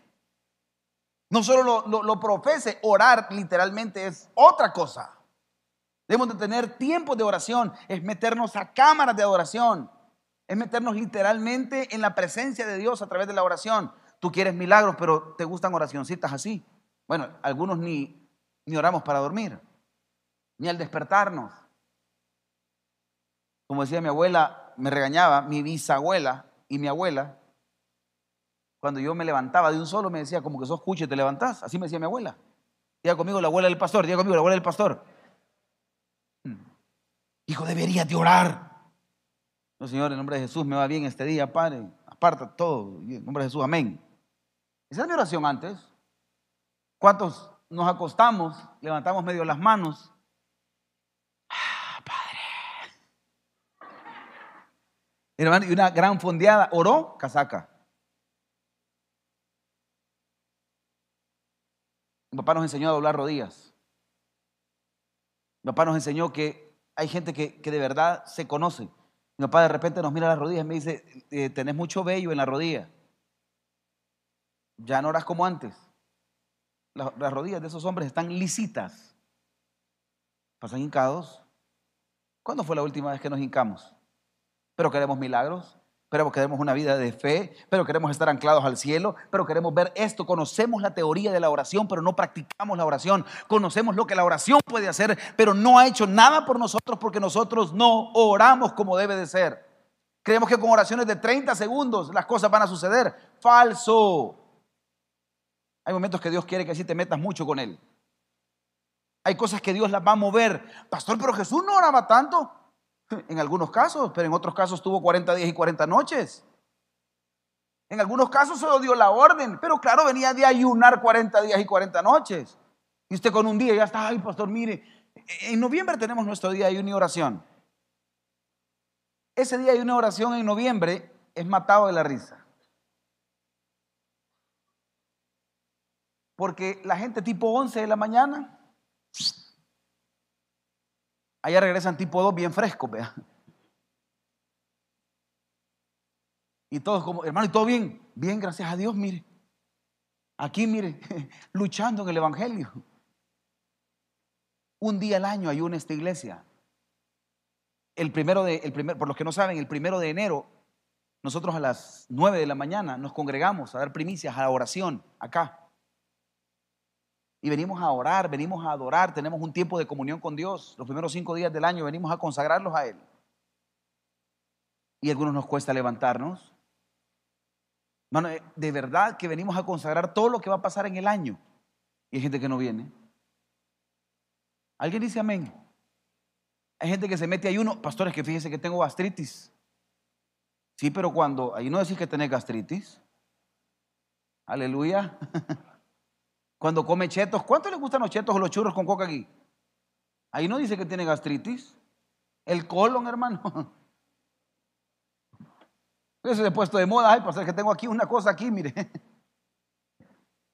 No solo lo, lo profese, orar literalmente es otra cosa. Debemos de tener tiempo de oración, es meternos a cámaras de adoración, es meternos literalmente en la presencia de Dios a través de la oración. Tú quieres milagros, pero te gustan oracioncitas así. Bueno, algunos ni, ni oramos para dormir, ni al despertarnos. Como decía mi abuela, me regañaba, mi bisabuela y mi abuela, cuando yo me levantaba de un solo, me decía, como que sos y te levantás. Así me decía mi abuela. Diga conmigo la abuela del pastor, diga conmigo la abuela del pastor. Hmm. Hijo, deberías de orar. No, Señor, en nombre de Jesús me va bien este día, Padre. Aparta todo. En nombre de Jesús, amén. Esa es mi oración antes. ¿Cuántos nos acostamos, levantamos medio las manos? Ah, Padre. Y una gran fondeada. Oró, casaca. Mi papá nos enseñó a doblar rodillas. Mi papá nos enseñó que hay gente que, que de verdad se conoce. Mi papá de repente nos mira las rodillas y me dice, eh, tenés mucho vello en la rodilla. Ya no eras como antes. La- las rodillas de esos hombres están lisitas. Pasan hincados. ¿Cuándo fue la última vez que nos hincamos? Pero queremos milagros, pero queremos una vida de fe, pero queremos estar anclados al cielo, pero queremos ver esto. Conocemos la teoría de la oración, pero no practicamos la oración. Conocemos lo que la oración puede hacer, pero no ha hecho nada por nosotros porque nosotros no oramos como debe de ser. Creemos que con oraciones de 30 segundos las cosas van a suceder. Falso. Hay momentos que Dios quiere que así te metas mucho con Él. Hay cosas que Dios las va a mover. Pastor, pero Jesús no oraba tanto. En algunos casos, pero en otros casos tuvo 40 días y 40 noches. En algunos casos solo dio la orden, pero claro, venía de ayunar 40 días y 40 noches. Y usted con un día ya está, ay, pastor, mire, en noviembre tenemos nuestro día de ayuno y oración. Ese día de y oración en noviembre es matado de la risa. Porque la gente tipo 11 de la mañana, allá regresan tipo 2 bien frescos, vea. Y todos como, hermano, ¿y todo bien? Bien, gracias a Dios, mire. Aquí, mire, luchando en el Evangelio. Un día al año hay una esta iglesia. El primero de, el primer, por los que no saben, el primero de enero, nosotros a las 9 de la mañana nos congregamos a dar primicias a la oración acá. Y venimos a orar, venimos a adorar, tenemos un tiempo de comunión con Dios. Los primeros cinco días del año venimos a consagrarlos a Él. Y a algunos nos cuesta levantarnos. Mano, eh, de verdad que venimos a consagrar todo lo que va a pasar en el año. Y hay gente que no viene. ¿Alguien dice amén? Hay gente que se mete ayuno. Pastores, que fíjense que tengo gastritis. Sí, pero cuando ahí no decís que tenés gastritis. Aleluya. Cuando come chetos, ¿cuánto le gustan los chetos o los churros con coca aquí? Ahí no dice que tiene gastritis. El colon, hermano. Eso se ha puesto de moda. Ay, pastor, que tengo aquí una cosa aquí, mire.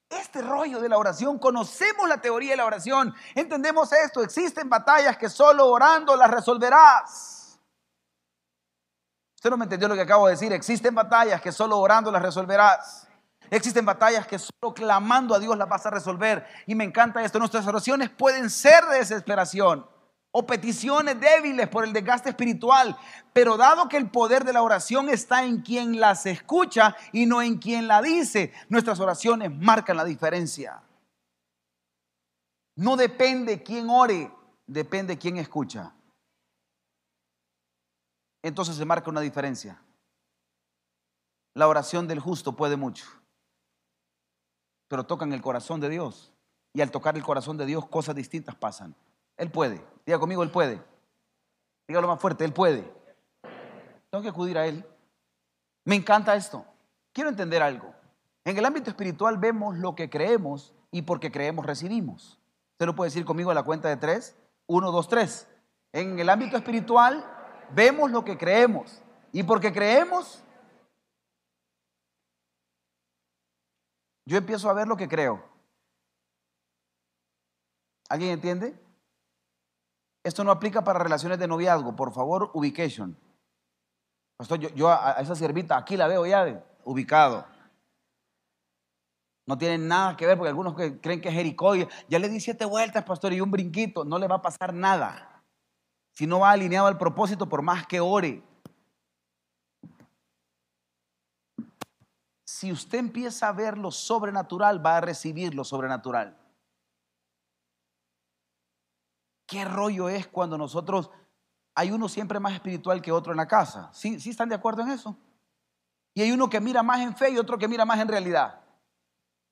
Este rollo de la oración, conocemos la teoría de la oración, entendemos esto, existen batallas que solo orando las resolverás. Usted no me entendió lo que acabo de decir, existen batallas que solo orando las resolverás. Existen batallas que solo clamando a Dios las vas a resolver. Y me encanta esto, nuestras oraciones pueden ser de desesperación o peticiones débiles por el desgaste espiritual, pero dado que el poder de la oración está en quien las escucha y no en quien la dice, nuestras oraciones marcan la diferencia. No depende quién ore, depende quién escucha. Entonces se marca una diferencia. La oración del justo puede mucho, pero tocan el corazón de Dios. Y al tocar el corazón de Dios, cosas distintas pasan. Él puede. Diga conmigo, Él puede. Dígalo más fuerte, Él puede. Tengo que acudir a Él. Me encanta esto. Quiero entender algo. En el ámbito espiritual vemos lo que creemos y porque creemos recibimos. ¿Usted lo puede decir conmigo a la cuenta de tres? Uno, dos, tres. En el ámbito espiritual vemos lo que creemos y porque creemos, yo empiezo a ver lo que creo. ¿Alguien entiende? Esto no aplica para relaciones de noviazgo. Por favor, ubication. Pastor, yo, a, esa siervita aquí la veo ya ubicado. No tiene nada que ver porque algunos que creen que es Jericó. Ya le di siete vueltas, pastor, y un brinquito. No le va a pasar nada. Si no va alineado al propósito, por más que ore. Si usted empieza a ver lo sobrenatural, va a recibir lo sobrenatural. ¿Qué rollo es cuando nosotros hay uno siempre más espiritual que otro en la casa? ¿Sí, ¿Sí están de acuerdo en eso? Y hay uno que mira más en fe y otro que mira más en realidad.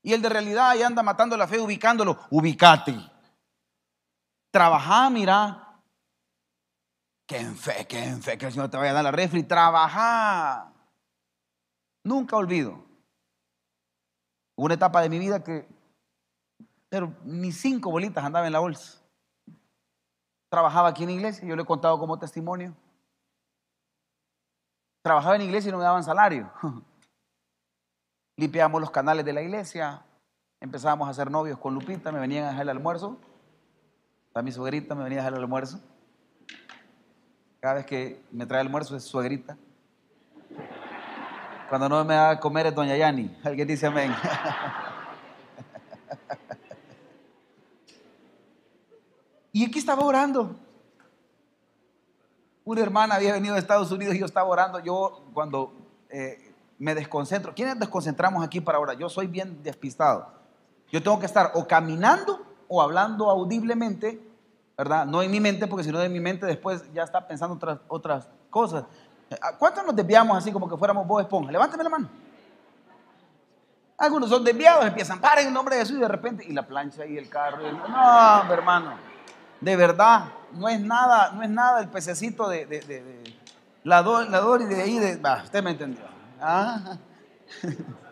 Y el de realidad ahí anda matando la fe, ubicándolo. Ubicate. Trabajá, mira. Que en fe, que en fe, que el Señor te vaya a dar la refri. Trabaja. Nunca olvido. Hubo una etapa de mi vida que, pero ni cinco bolitas andaba en la bolsa. Trabajaba aquí en iglesia, yo le he contado como testimonio. Trabajaba en iglesia y no me daban salario. Limpiábamos los canales de la iglesia, empezábamos a hacer novios con Lupita, me venían a dejar el almuerzo. A mi suegrita me venía a dejar el almuerzo. Cada vez que me trae el almuerzo es suegrita. Cuando no me da comer es doña Yani. Alguien dice amén. y aquí estaba orando. Una hermana había venido de Estados Unidos y yo estaba orando. Yo cuando eh, me desconcentro, ¿quiénes desconcentramos aquí para orar? Yo soy bien despistado. Yo tengo que estar o caminando o hablando audiblemente, ¿verdad? No en mi mente, porque si no en mi mente después ya está pensando otras, otras cosas. ¿Cuántos nos desviamos así como que fuéramos vos esponja? Levántame la mano. Algunos son desviados, empiezan, paren en nombre de Jesús y de repente, y la plancha y el carro. no, hermano, de verdad, no es nada, no es nada el pececito de, de, la, do, la y de ahí, de, usted me entendió. Ah.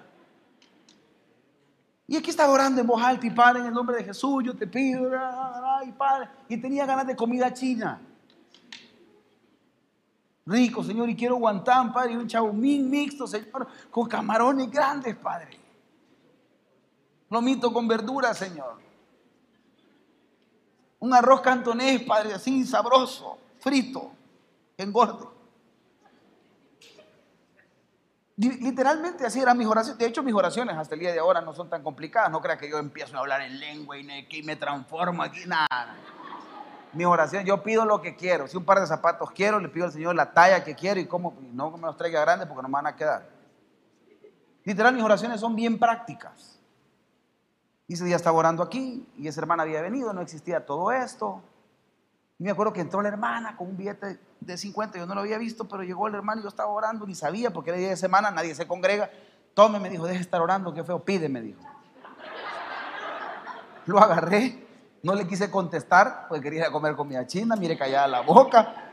Y aquí estaba orando en voz alta y Padre, en el nombre de Jesús, yo te pido, y Padre, y tenía ganas de comida china. Rico, Señor, y quiero guantán, Padre, y un chaumín mixto, Señor, con camarones grandes, Padre. Lomito con verduras, Señor. Un arroz cantonés, Padre, así sabroso, frito, engorde. Literalmente así eran mis oraciones. De hecho, mis oraciones hasta el día de ahora no son tan complicadas. No crea que yo empiezo a hablar en lengua y me transformo aquí. Nada. Mi oración, yo pido lo que quiero. Si un par de zapatos quiero, le pido al Señor la talla que quiero y cómo, no me los traiga grandes porque no me van a quedar. Literal, mis oraciones son bien prácticas. Ese día estaba orando aquí y esa hermana había venido, no existía todo esto. Y me acuerdo que entró la hermana con un billete de 50, yo no lo había visto, pero llegó el hermano y yo estaba orando, ni sabía porque era día de semana, nadie se congrega. Tome, me dijo, deje de estar orando, qué feo, pide, me dijo. Lo agarré, no le quise contestar, porque quería comer comida china, mire callada la boca.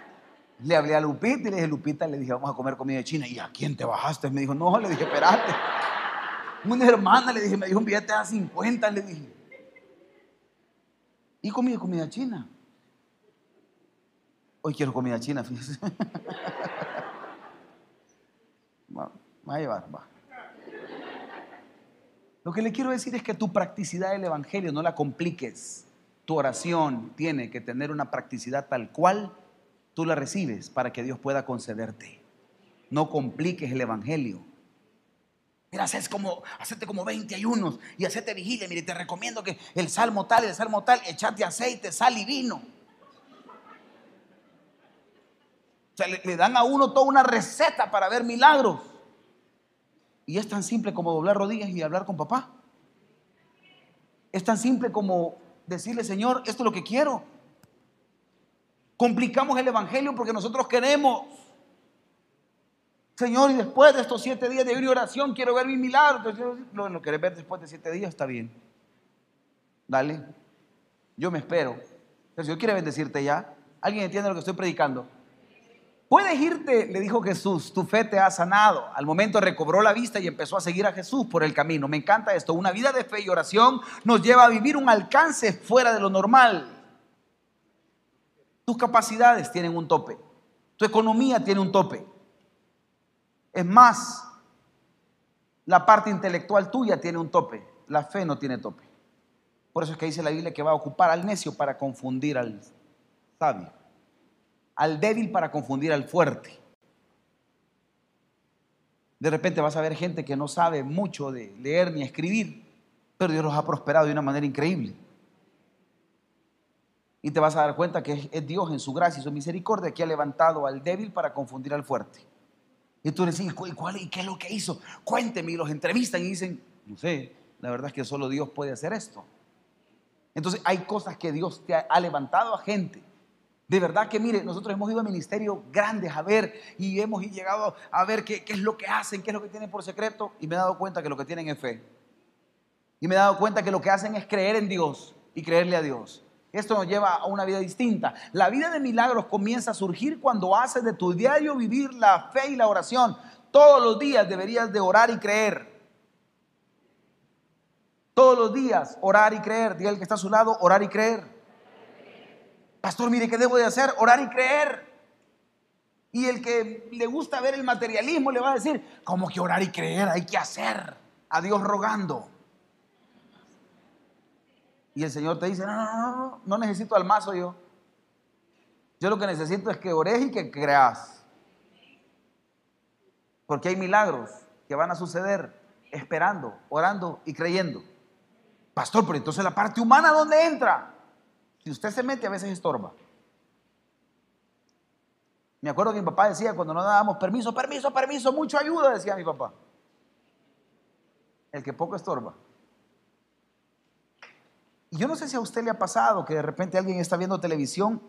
Le hablé a Lupita y le dije, Lupita, le dije, vamos a comer comida china. ¿Y a quién te bajaste? Me dijo, no, le dije, espérate. Una hermana, le dije, me dijo un billete a 50, le dije. Y comí comida china. Hoy quiero comida china, fíjese. va, a llevar, va. Lo que le quiero decir es que tu practicidad del Evangelio no la compliques. Tu oración tiene que tener una practicidad tal cual tú la recibes para que Dios pueda concederte. No compliques el Evangelio. Mira, haces como, hacete como 20 ayunos y hacete vigilia. Mire, te recomiendo que el salmo tal, el salmo tal, echate aceite, sal y vino. sea, le, dan a uno toda una receta para ver milagros. Y es tan simple como doblar rodillas y hablar con papá. Es tan simple como decirle, Señor, esto es lo que quiero. Complicamos el Evangelio porque nosotros queremos. Señor, y después de estos siete días de oración, quiero ver mi milagro. Entonces, lo, lo querés ver después de siete días, está bien. Dale. Yo me espero. El Señor quiere bendecirte ya. ¿Alguien entiende lo que estoy predicando? Puedes irte, le dijo Jesús, tu fe te ha sanado. Al momento recobró la vista y empezó a seguir a Jesús por el camino. Me encanta esto. Una vida de fe y oración nos lleva a vivir un alcance fuera de lo normal. Tus capacidades tienen un tope. Tu economía tiene un tope. Es más, la parte intelectual tuya tiene un tope. La fe no tiene tope. Por eso es que dice la Biblia que va a ocupar al necio para confundir al sabio al débil para confundir al fuerte. De repente vas a ver gente que no sabe mucho de leer ni escribir, pero Dios los ha prosperado de una manera increíble. Y te vas a dar cuenta que es Dios en su gracia y su misericordia que ha levantado al débil para confundir al fuerte. Y tú le dices, ¿y, ¿y qué es lo que hizo? Cuénteme, y los entrevistan y dicen, no sé, la verdad es que solo Dios puede hacer esto. Entonces hay cosas que Dios te ha levantado a gente de verdad que mire, nosotros hemos ido a ministerios grandes a ver y hemos llegado a ver qué, es lo que hacen, qué es lo que tienen por secreto y me he dado cuenta que lo que tienen es fe. Y me he dado cuenta que lo que hacen es creer en Dios y creerle a Dios. Esto nos lleva a una vida distinta. La vida de milagros comienza a surgir cuando haces de tu diario vivir la fe y la oración. Todos los días deberías de orar y creer. Todos los días orar y creer. Diga el que está a su lado, orar y creer. Pastor, mire, ¿qué debo de hacer? Orar y creer. Y el que le gusta ver el materialismo le va a decir, ¿cómo que orar y creer? Hay que hacer. A Dios rogando. Y el Señor te dice, no, no, no, no, necesito al mazo yo. Yo lo que necesito es que ores y que creas. Porque hay milagros que van a suceder esperando, orando y creyendo. Pastor, pero entonces la parte humana, ¿dónde entra? Si usted se mete, a veces estorba. Me acuerdo que mi papá decía cuando no dábamos permiso, permiso, permiso, mucho ayuda, decía mi papá. El que poco estorba. Y yo no sé si a usted le ha pasado que de repente alguien está viendo televisión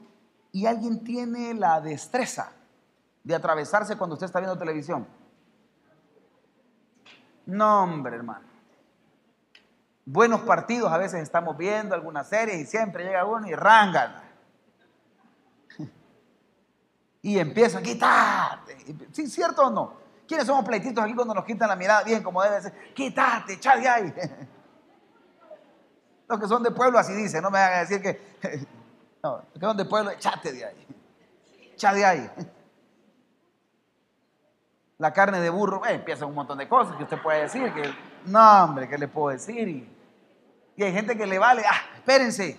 y alguien tiene la destreza de atravesarse cuando usted está viendo televisión. No, hombre, hermano. Buenos partidos a veces estamos viendo algunas series y siempre llega uno y rangan. Y empieza a quitarte. ¿Sí, cierto o no? ¿Quiénes somos pleititos aquí cuando nos quitan la mirada bien como debe ser? Quítate, echad ahí. Los que son de pueblo así dicen, no me hagan decir que. No, los que son de pueblo, echate de ahí. Echa de ahí. La carne de burro, eh, empieza un montón de cosas que usted puede decir. Que, no, hombre, ¿qué le puedo decir? Y, hay gente que le vale, ah, espérense.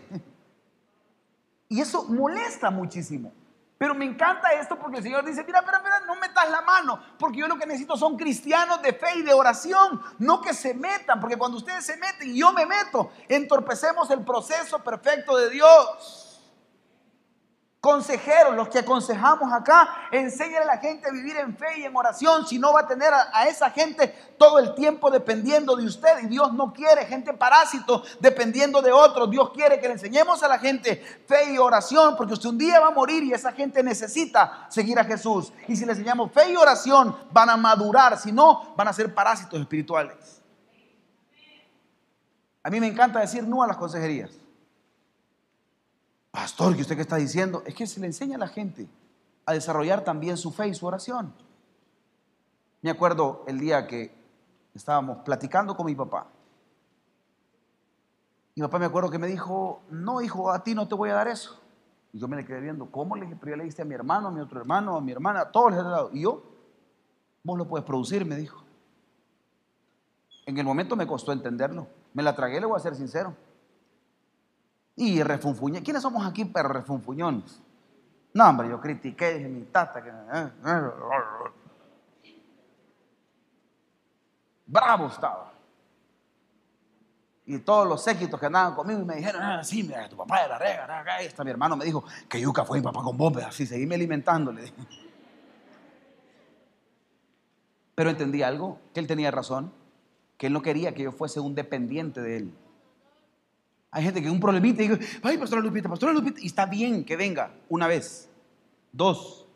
Y eso molesta muchísimo. Pero me encanta esto porque el Señor dice, mira, mira, mira, no metas la mano, porque yo lo que necesito son cristianos de fe y de oración, no que se metan, porque cuando ustedes se meten y yo me meto, entorpecemos el proceso perfecto de Dios. Consejeros, los que aconsejamos acá, enseñan a la gente a vivir en fe y en oración, si no va a tener a, esa gente todo el tiempo dependiendo de usted. Y Dios no quiere gente parásito dependiendo de otros. Dios quiere que le enseñemos a la gente fe y oración, porque usted un día va a morir y esa gente necesita seguir a Jesús. Y si le enseñamos fe y oración, van a madurar, si no, van a ser parásitos espirituales. A mí me encanta decir no a las consejerías. Pastor, ¿qué usted qué está diciendo? Es que se le enseña a la gente a desarrollar también su fe y su oración. Me acuerdo el día que estábamos platicando con mi papá. Mi papá me acuerdo que me dijo, no hijo, a ti no te voy a dar eso. Y yo me le quedé viendo, ¿cómo le, pero le diste a mi hermano, a mi otro hermano, a mi hermana, a todos les he dado? Y yo, vos lo puedes producir, me dijo. En el momento me costó entenderlo. Me la tragué, le voy a ser sincero. Y refunfuñé. ¿Quiénes somos aquí pero refunfuñones? No, hombre, yo critiqué, dije mi tata. Que... Eh, eh, Bravo estaba. Y todos los séquitos que andaban conmigo y me dijeron, ah, sí, mira, tu papá era rega, acá. Está mi hermano me dijo que yuca fue mi papá con bombes, así, seguíme alimentándole. Pero entendí algo, que él tenía razón, que él no quería que yo fuese un dependiente de él. Hay gente que un problemita y dice, ay, pastor Lupita, pastor Lupita, y está bien que venga una vez, dos,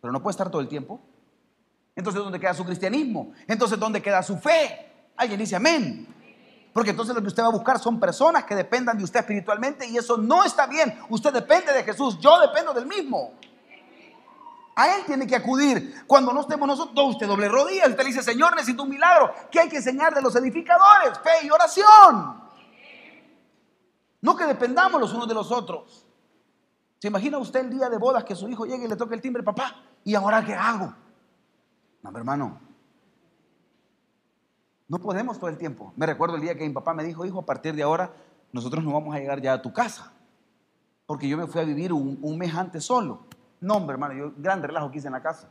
pero no puede estar todo el tiempo. Entonces, ¿dónde queda su cristianismo? Entonces, ¿dónde queda su fe? Alguien dice amén. Porque entonces lo que usted va a buscar son personas que dependan de usted espiritualmente y eso no está bien. Usted depende de Jesús, yo dependo del mismo. A Él tiene que acudir. Cuando no estemos nosotros, usted doble rodilla, usted le dice, Señor, necesito un milagro. ¿Qué hay que enseñar de los edificadores? Fe y oración. No que dependamos los unos de los otros. ¿Se imagina usted el día de bodas que su hijo llegue y le toque el timbre, papá? ¿Y ahora qué hago? No, hermano. No podemos todo el tiempo. Me recuerdo el día que mi papá me dijo, hijo, a partir de ahora nosotros no vamos a llegar ya a tu casa. Porque yo me fui a vivir un, un mes antes solo. No, hombre, hermano, yo gran relajo quise en la casa.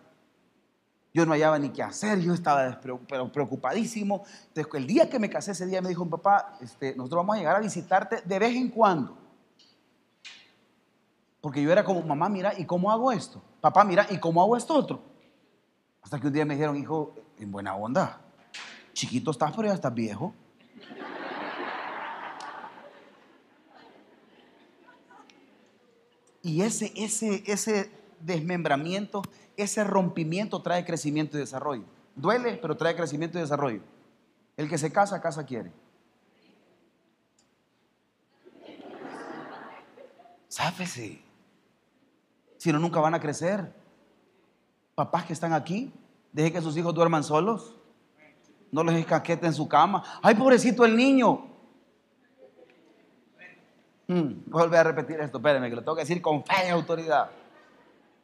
Yo no hallaba ni qué hacer, yo estaba preocupadísimo. Entonces, el día que me casé, ese día me dijo papá, este, nosotros vamos a llegar a visitarte de vez en cuando. Porque yo era como, mamá, mira, ¿y cómo hago esto? Papá, mira, ¿y cómo hago esto otro? Hasta que un día me dijeron, hijo, en buena onda, chiquito estás, pero ya estás viejo. Y ese, ese, ese desmembramiento ese rompimiento trae crecimiento y desarrollo. Duele, pero trae crecimiento y desarrollo. El que se casa, casa quiere. Sáfese. Si no, nunca van a crecer. Papás que están aquí, deje que sus hijos duerman solos. No les escaquete en su cama. Ay, pobrecito el niño. Hmm, a a repetir esto, espérenme, que lo tengo que decir con fe y autoridad.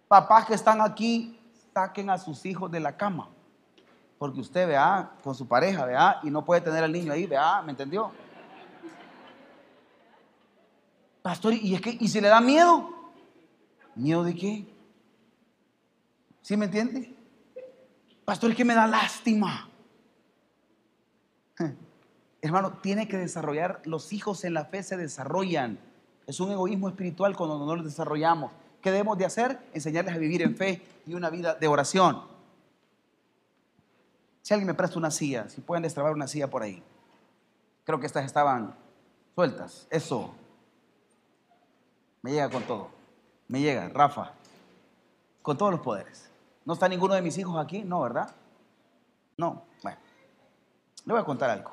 Papás que están aquí, saquen a sus hijos de la cama. Porque usted vea con su pareja, vea, y no puede tener al niño ahí, vea, ¿me entendió? Pastor, ¿y, es que, ¿y si le da miedo? ¿Miedo de qué? ¿Sí me entiende? Pastor, es que me da lástima. Hermano, tiene que desarrollar, los hijos en la fe se desarrollan. Es un egoísmo espiritual cuando no los desarrollamos. ¿Qué debemos de hacer? Enseñarles a vivir en fe y una vida de oración. Si alguien me presta una silla, si pueden destrabar una silla por ahí. Creo que estas estaban sueltas. Eso. Me llega con todo. Me llega, Rafa. Con todos los poderes. ¿No está ninguno de mis hijos aquí? No, ¿verdad? No. Bueno. Le voy a contar algo.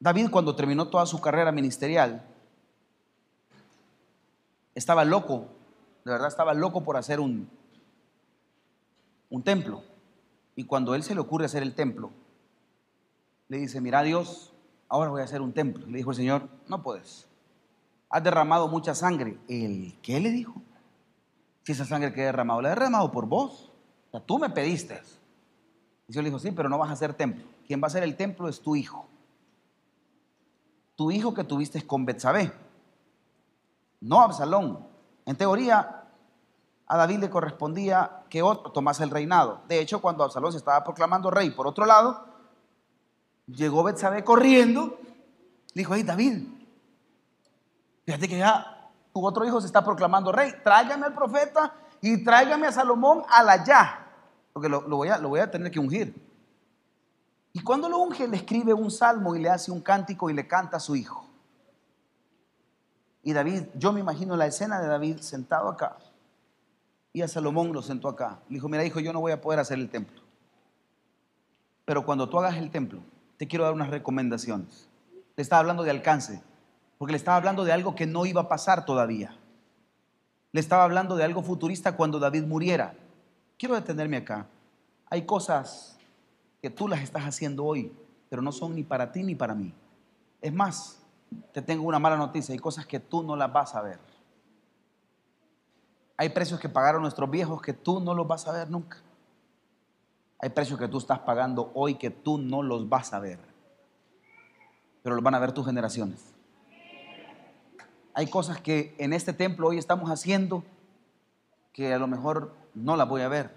David cuando terminó toda su carrera ministerial, estaba loco, de verdad estaba loco por hacer un, un templo. Y cuando él se le ocurre hacer el templo, le dice, mira Dios, ahora voy a hacer un templo. Le dijo el Señor, no puedes. Has derramado mucha sangre. ¿El qué le dijo? Si esa sangre que he derramado, la he derramado por vos. O sea, tú me pediste. Y yo le dijo, sí, pero no vas a hacer templo. Quien va a hacer el templo es tu hijo. Tu hijo que tuviste con Betsabé. No Absalón. En teoría, a David le correspondía que tomase el reinado. De hecho, cuando Absalón se estaba proclamando rey por otro lado, llegó Betsabé corriendo, dijo, hey David, fíjate que ya tu otro hijo se está proclamando rey, tráigame al profeta y tráigame a Salomón a la ya, porque lo, voy a, lo voy a tener que ungir. Y cuando lo unge, le escribe un salmo y le hace un cántico y le canta a su hijo. Y David, yo me imagino la escena de David sentado acá. Y a Salomón lo sentó acá. Le dijo, mira hijo, yo no voy a poder hacer el templo. Pero cuando tú hagas el templo, te quiero dar unas recomendaciones. Le estaba hablando de alcance, porque le estaba hablando de algo que no iba a pasar todavía. Le estaba hablando de algo futurista cuando David muriera. Quiero detenerme acá. Hay cosas que tú las estás haciendo hoy, pero no son ni para ti ni para mí. Es más, te tengo una mala noticia, hay cosas que tú no las vas a ver. Hay precios que pagaron nuestros viejos que tú no los vas a ver nunca. Hay precios que tú estás pagando hoy que tú no los vas a ver, pero los van a ver tus generaciones. Hay cosas que en este templo hoy estamos haciendo que a lo mejor no las voy a ver.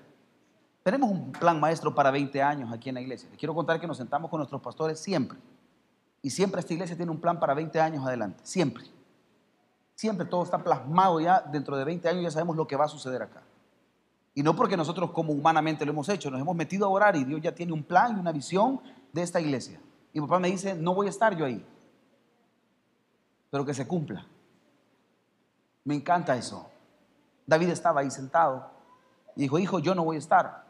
Tenemos un plan maestro para 20 años aquí en la iglesia. Les quiero contar que nos sentamos con nuestros pastores siempre. Y siempre esta iglesia tiene un plan para 20 años adelante. Siempre. Siempre todo está plasmado ya. Dentro de 20 años ya sabemos lo que va a suceder acá. Y no porque nosotros como humanamente lo hemos hecho, nos hemos metido a orar y Dios ya tiene un plan y una visión de esta iglesia. Y papá me dice, no voy a estar yo ahí, pero que se cumpla. Me encanta eso. David estaba ahí sentado y dijo, hijo, yo no voy a estar,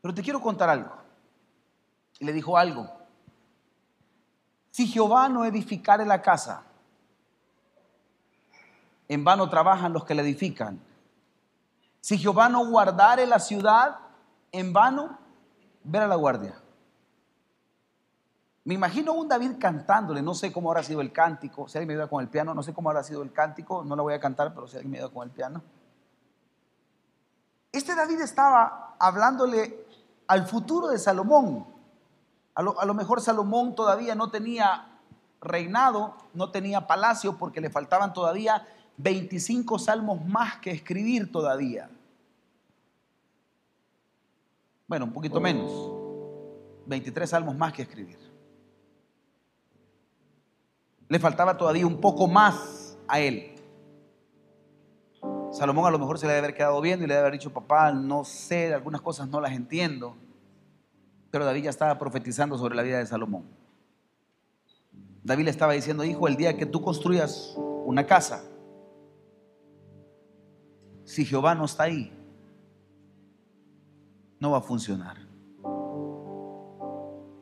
pero te quiero contar algo. Y le dijo algo. Si Jehová no edificare la casa, en vano trabajan los que la edifican. Si Jehová no guardare la ciudad, en vano ver a la guardia. Me imagino un David cantándole, no sé cómo habrá sido el cántico, si alguien me ayuda con el piano, no sé cómo habrá sido el cántico, no lo voy a cantar, pero si alguien me ayuda con el piano. Este David estaba hablándole al futuro de Salomón. A lo, mejor Salomón todavía no tenía reinado, no tenía palacio porque le faltaban todavía 25 salmos más que escribir todavía. Bueno, un poquito menos. 23 salmos más que escribir. Le faltaba todavía un poco más a él. Salomón a lo mejor se le debe haber quedado viendo y le debe haber dicho, papá, no sé, algunas cosas no las entiendo. Pero David ya estaba profetizando sobre la vida de Salomón. David le estaba diciendo, hijo, el día que tú construyas una casa, si Jehová no está ahí, no va a funcionar.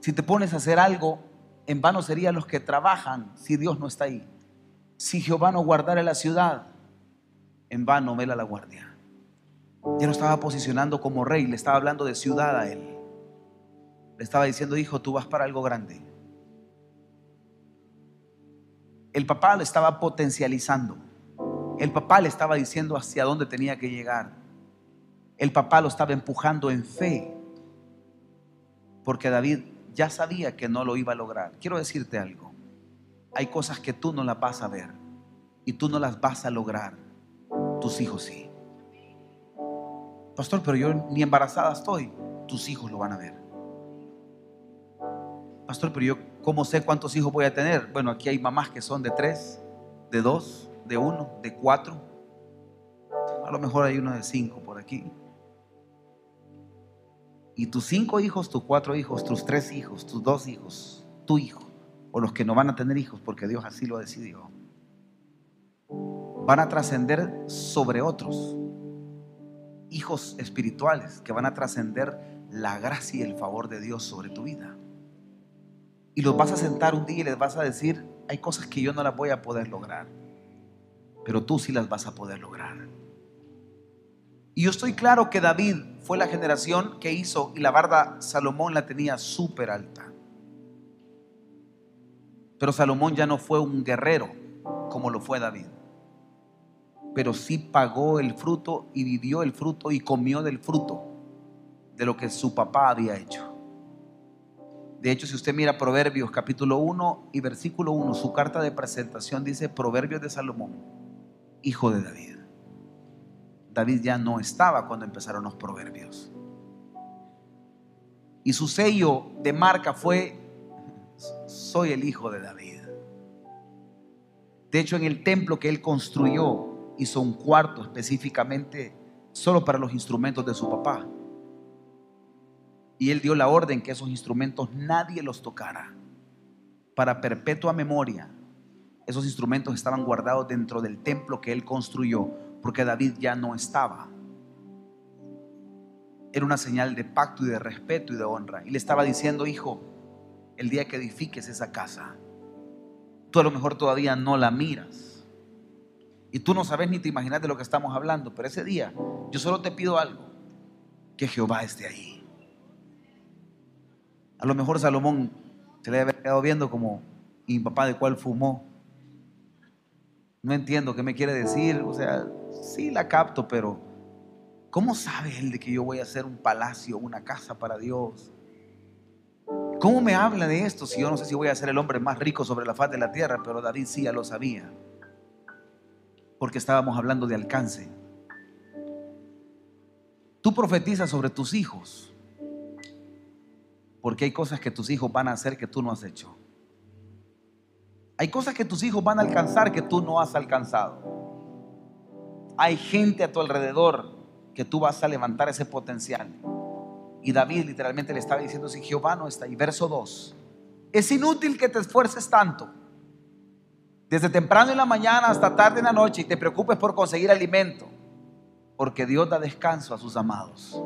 Si te pones a hacer algo, en vano serían los que trabajan si Dios no está ahí. Si Jehová no guardara la ciudad, en vano vela la guardia. Ya lo estaba posicionando como rey, le estaba hablando de ciudad a él. Le estaba diciendo, hijo, tú vas para algo grande. El papá lo estaba potencializando. El papá le estaba diciendo hacia dónde tenía que llegar. El papá lo estaba empujando en fe. Porque David ya sabía que no lo iba a lograr. Quiero decirte algo. Hay cosas que tú no las vas a ver y tú no las vas a lograr. Tus hijos sí. Pastor, pero yo ni embarazada estoy. Tus hijos lo van a ver. Pastor, pero yo cómo sé cuántos hijos voy a tener. Bueno, aquí hay mamás que son de tres, de dos, de uno, de cuatro. A lo mejor hay uno de cinco por aquí. Y tus cinco hijos, tus cuatro hijos, tus tres hijos, tus dos hijos, tu hijo, o los que no van a tener hijos porque Dios así lo decidió, van a trascender sobre otros. Hijos espirituales que van a trascender la gracia y el favor de Dios sobre tu vida. Y los vas a sentar un día y les vas a decir, hay cosas que yo no las voy a poder lograr, pero tú sí las vas a poder lograr. Y yo estoy claro que David fue la generación que hizo y la barda Salomón la tenía súper alta. Pero Salomón ya no fue un guerrero como lo fue David. Pero sí pagó el fruto y vivió el fruto y comió del fruto de lo que su papá había hecho. De hecho, si usted mira Proverbios capítulo 1 y versículo 1, su carta de presentación dice Proverbios de Salomón, hijo de David. David ya no estaba cuando empezaron los proverbios. Y su sello de marca fue, soy el hijo de David. De hecho, en el templo que él construyó, hizo un cuarto específicamente solo para los instrumentos de su papá. Y él dio la orden que esos instrumentos nadie los tocara. Para perpetua memoria, esos instrumentos estaban guardados dentro del templo que él construyó porque David ya no estaba. Era una señal de pacto y de respeto y de honra. Y le estaba diciendo, hijo, el día que edifiques esa casa, tú a lo mejor todavía no la miras. Y tú no sabes ni te imaginas de lo que estamos hablando, pero ese día yo solo te pido algo, que Jehová esté ahí. A lo mejor Salomón se le había quedado viendo como, ¿y papá de cuál fumó? No entiendo qué me quiere decir, o sea, sí la capto, pero ¿cómo sabe él de que yo voy a hacer un palacio, una casa para Dios? ¿Cómo me habla de esto si yo no sé si voy a ser el hombre más rico sobre la faz de la tierra? Pero David sí ya lo sabía, porque estábamos hablando de alcance. Tú profetizas sobre tus hijos, porque hay cosas que tus hijos van a hacer que tú no has hecho. Hay cosas que tus hijos van a alcanzar que tú no has alcanzado. Hay gente a tu alrededor que tú vas a levantar ese potencial. Y David literalmente le estaba diciendo, si Jehová no está ahí, verso 2, es inútil que te esfuerces tanto, desde temprano en la mañana hasta tarde en la noche, y te preocupes por conseguir alimento, porque Dios da descanso a sus amados.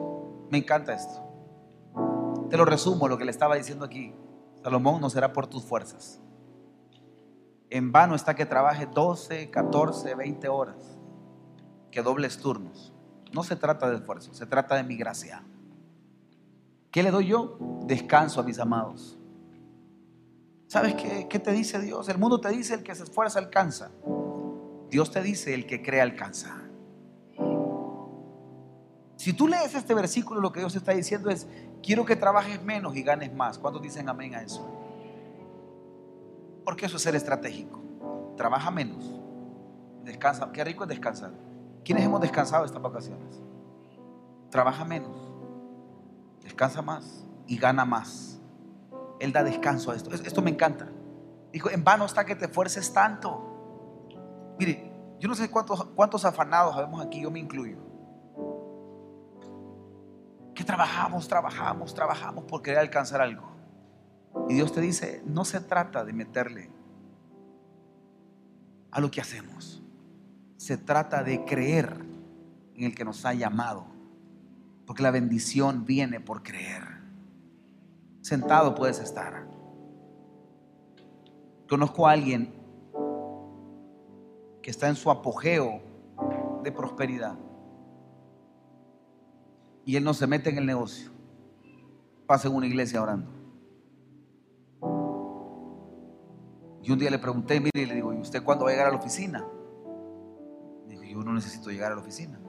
Me encanta esto. Te lo resumo lo que le estaba diciendo aquí. Salomón no será por tus fuerzas. En vano está que trabaje 12, 14, 20 horas que dobles turnos. No se trata de esfuerzo, se trata de mi gracia. ¿Qué le doy yo? Descanso a mis amados. ¿Sabes qué, qué te dice Dios? El mundo te dice el que se esfuerza alcanza. Dios te dice el que cree alcanza. Si tú lees este versículo, lo que Dios está diciendo es, quiero que trabajes menos y ganes más. ¿Cuántos dicen amén a eso? Porque eso es ser estratégico. Trabaja menos. Descansa. Qué rico es descansar. ¿Quiénes hemos descansado estas vacaciones? Trabaja menos, descansa más y gana más. Él da descanso a esto. Esto me encanta. Dijo, en vano está que te esfuerces tanto. Mire, yo no sé cuántos, cuántos afanados habemos aquí, yo me incluyo. Que trabajamos, trabajamos, trabajamos por querer alcanzar algo. Y Dios te dice, no se trata de meterle a lo que hacemos se trata de creer en el que nos ha llamado. Porque la bendición viene por creer. Sentado puedes estar. Conozco a alguien que está en su apogeo de prosperidad. Y él no se mete en el negocio. Pasa en una iglesia orando. Y un día le pregunté, mire, y le digo, ¿y usted cuándo va a llegar a la oficina? Dijo, yo no necesito llegar a la oficina.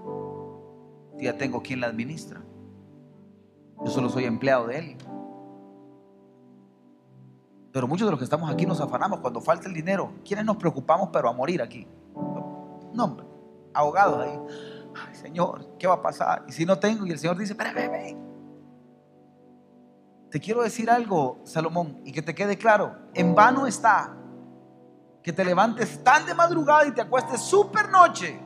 Ya tengo quien la administra. Yo solo soy empleado de él. Pero muchos de los que estamos aquí nos afanamos cuando falta el dinero. ¿Quiénes nos preocupamos pero a morir aquí? No, ahogados ahí. Señor, ¿qué va a pasar? Y si no tengo, y el Señor dice, espera, ven, Te quiero decir algo, Salomón, y que te quede claro. En vano está que te levantes tan de madrugada y te acuestes súper noche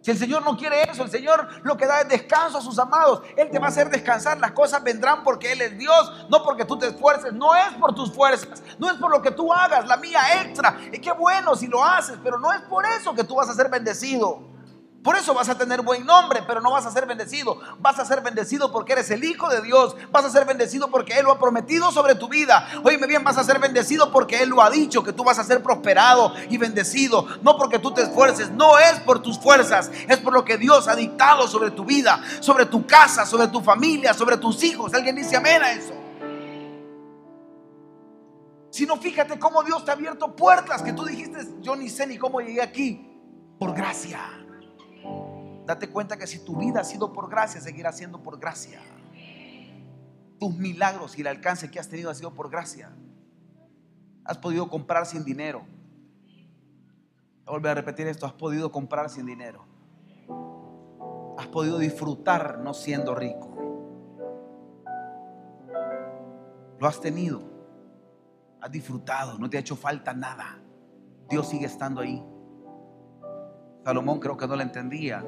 si el Señor no quiere eso, el Señor lo que da es descanso a sus amados. Él te va a hacer descansar. Las cosas vendrán porque Él es Dios, no porque tú te esfuerces. No es por tus fuerzas, no es por lo que tú hagas, la mía extra. Y qué bueno si lo haces, pero no es por eso que tú vas a ser bendecido. Por eso vas a tener buen nombre, pero no vas a ser bendecido. Vas a ser bendecido porque eres el Hijo de Dios. Vas a ser bendecido porque Él lo ha prometido sobre tu vida. Oíme bien, vas a ser bendecido porque Él lo ha dicho, que tú vas a ser prosperado y bendecido. No porque tú te esfuerces, no es por tus fuerzas, es por lo que Dios ha dictado sobre tu vida, sobre tu casa, sobre tu familia, sobre tus hijos. Alguien dice amén a eso. Sino fíjate cómo Dios te ha abierto puertas que tú dijiste, yo ni sé ni cómo llegué aquí, por gracia. Date cuenta que si tu vida ha sido por gracia, seguirá siendo por gracia. Tus milagros y el alcance que has tenido ha sido por gracia. Has podido comprar sin dinero. Vuelvo a repetir esto, has podido comprar sin dinero. Has podido disfrutar no siendo rico. Lo has tenido. Has disfrutado, no te ha hecho falta nada. Dios sigue estando ahí. Salomón creo que no lo entendía.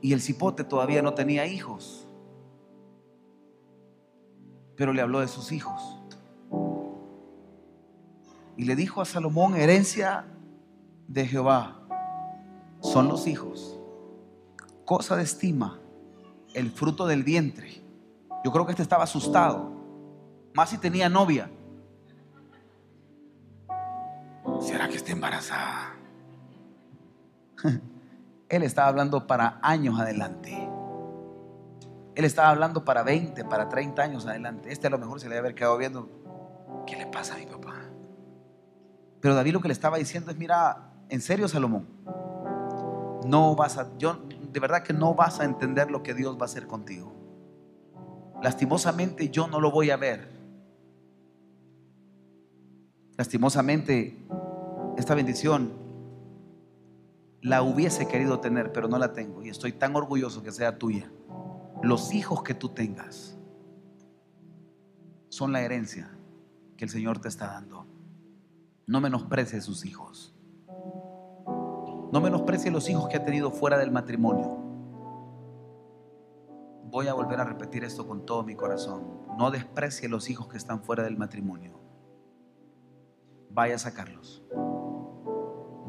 Y el cipote todavía no tenía hijos. Pero le habló de sus hijos. Y le dijo a Salomón, herencia de Jehová son los hijos. Cosa de estima, el fruto del vientre. Yo creo que este estaba asustado. Más si tenía novia. ¿Será que está embarazada? Él estaba hablando para años adelante. Él estaba hablando para 20, para 30 años adelante. Este a lo mejor se le debe haber quedado viendo, ¿qué le pasa a mi papá? Pero David lo que le estaba diciendo es, mira, en serio Salomón, no vas a, yo de verdad que no vas a entender lo que Dios va a hacer contigo. Lastimosamente yo no lo voy a ver. Lastimosamente esta bendición la hubiese querido tener, pero no la tengo. Y estoy tan orgulloso que sea tuya. Los hijos que tú tengas son la herencia que el Señor te está dando. No menosprecies sus hijos. No menosprecies los hijos que ha tenido fuera del matrimonio. Voy a volver a repetir esto con todo mi corazón. No desprecie los hijos que están fuera del matrimonio. Vaya a sacarlos.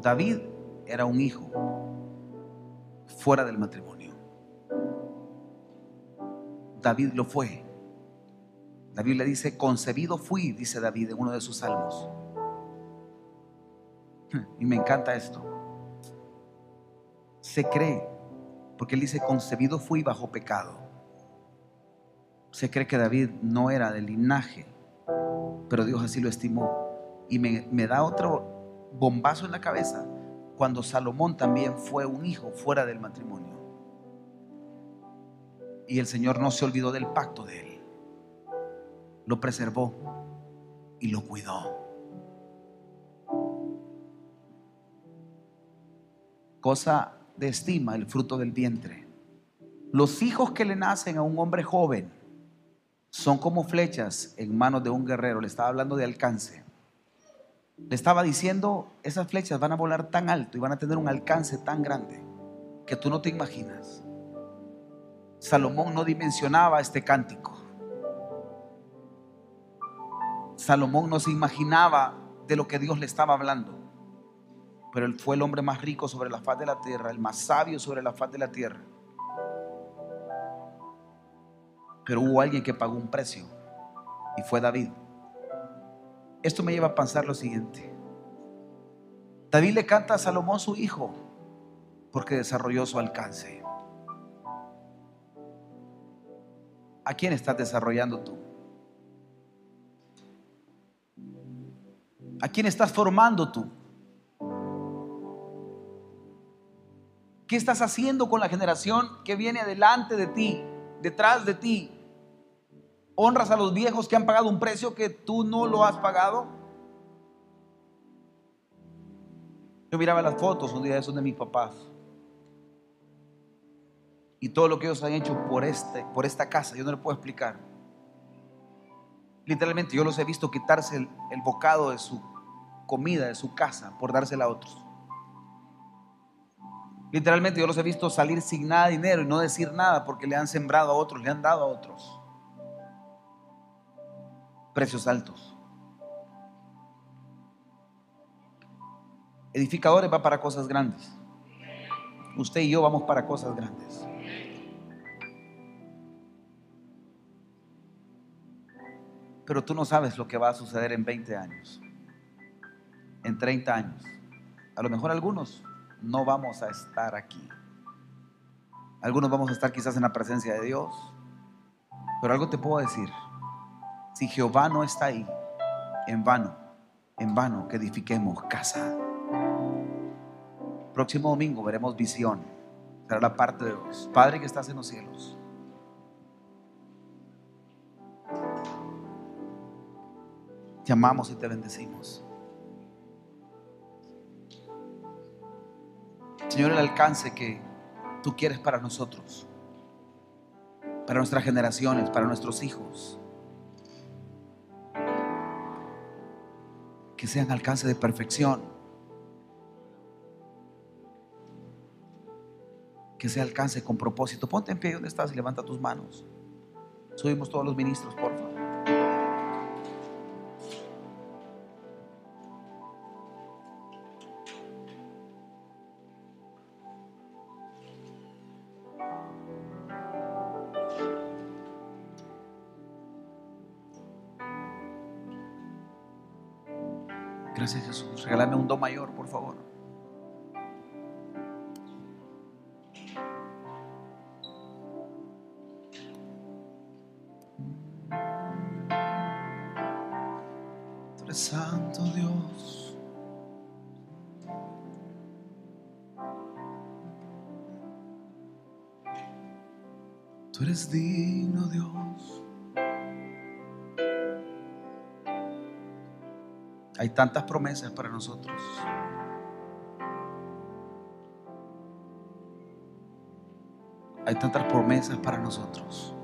David era un hijo fuera del matrimonio. David lo fue. La Biblia dice, concebido fui, dice David en uno de sus salmos. Y me encanta esto. Se cree, porque él dice, concebido fui bajo pecado. Se cree que David no era del linaje, pero Dios así lo estimó. Y me, me da otro bombazo en la cabeza cuando Salomón también fue un hijo fuera del matrimonio. Y el Señor no se olvidó del pacto de él. Lo preservó y lo cuidó. Cosa de estima el fruto del vientre. Los hijos que le nacen a un hombre joven son como flechas en manos de un guerrero. Le estaba hablando de alcance. Le estaba diciendo, esas flechas van a volar tan alto y van a tener un alcance tan grande que tú no te imaginas. Salomón no dimensionaba este cántico. Salomón no se imaginaba de lo que Dios le estaba hablando. Pero él fue el hombre más rico sobre la faz de la tierra, el más sabio sobre la faz de la tierra. Pero hubo alguien que pagó un precio y fue David. Esto me lleva a pensar lo siguiente. David le canta a Salomón su hijo porque desarrolló su alcance. ¿A quién estás desarrollando tú? ¿A quién estás formando tú? ¿Qué estás haciendo con la generación que viene delante de ti, detrás de ti? ¿Honras a los viejos que han pagado un precio que tú no lo has pagado? Yo miraba las fotos un día de esos de mis papás. Y todo lo que ellos han hecho por, este, por esta casa, yo no le puedo explicar. Literalmente yo los he visto quitarse el, el bocado de su comida, de su casa, por dársela a otros. Literalmente yo los he visto salir sin nada de dinero y no decir nada porque le han sembrado a otros, le han dado a otros. Precios altos. Edificadores va para cosas grandes. Usted y yo vamos para cosas grandes. Pero tú no sabes lo que va a suceder en 20 años, en 30 años. A lo mejor algunos no vamos a estar aquí. Algunos vamos a estar quizás en la presencia de Dios. Pero algo te puedo decir. Si Jehová no está ahí, en vano, en vano que edifiquemos casa. Próximo domingo veremos visión. Será la parte de Dios. Padre que estás en los cielos. Te amamos y te bendecimos. Señor, el alcance que tú quieres para nosotros, para nuestras generaciones, para nuestros hijos. Que sean alcance de perfección. Que sea alcance con propósito. Ponte en pie donde estás y levanta tus manos. Subimos todos los ministros, por favor. Do mayor, por favor. Tú eres santo Dios. Tú eres digno Hay tantas promesas para nosotros. Hay tantas promesas para nosotros.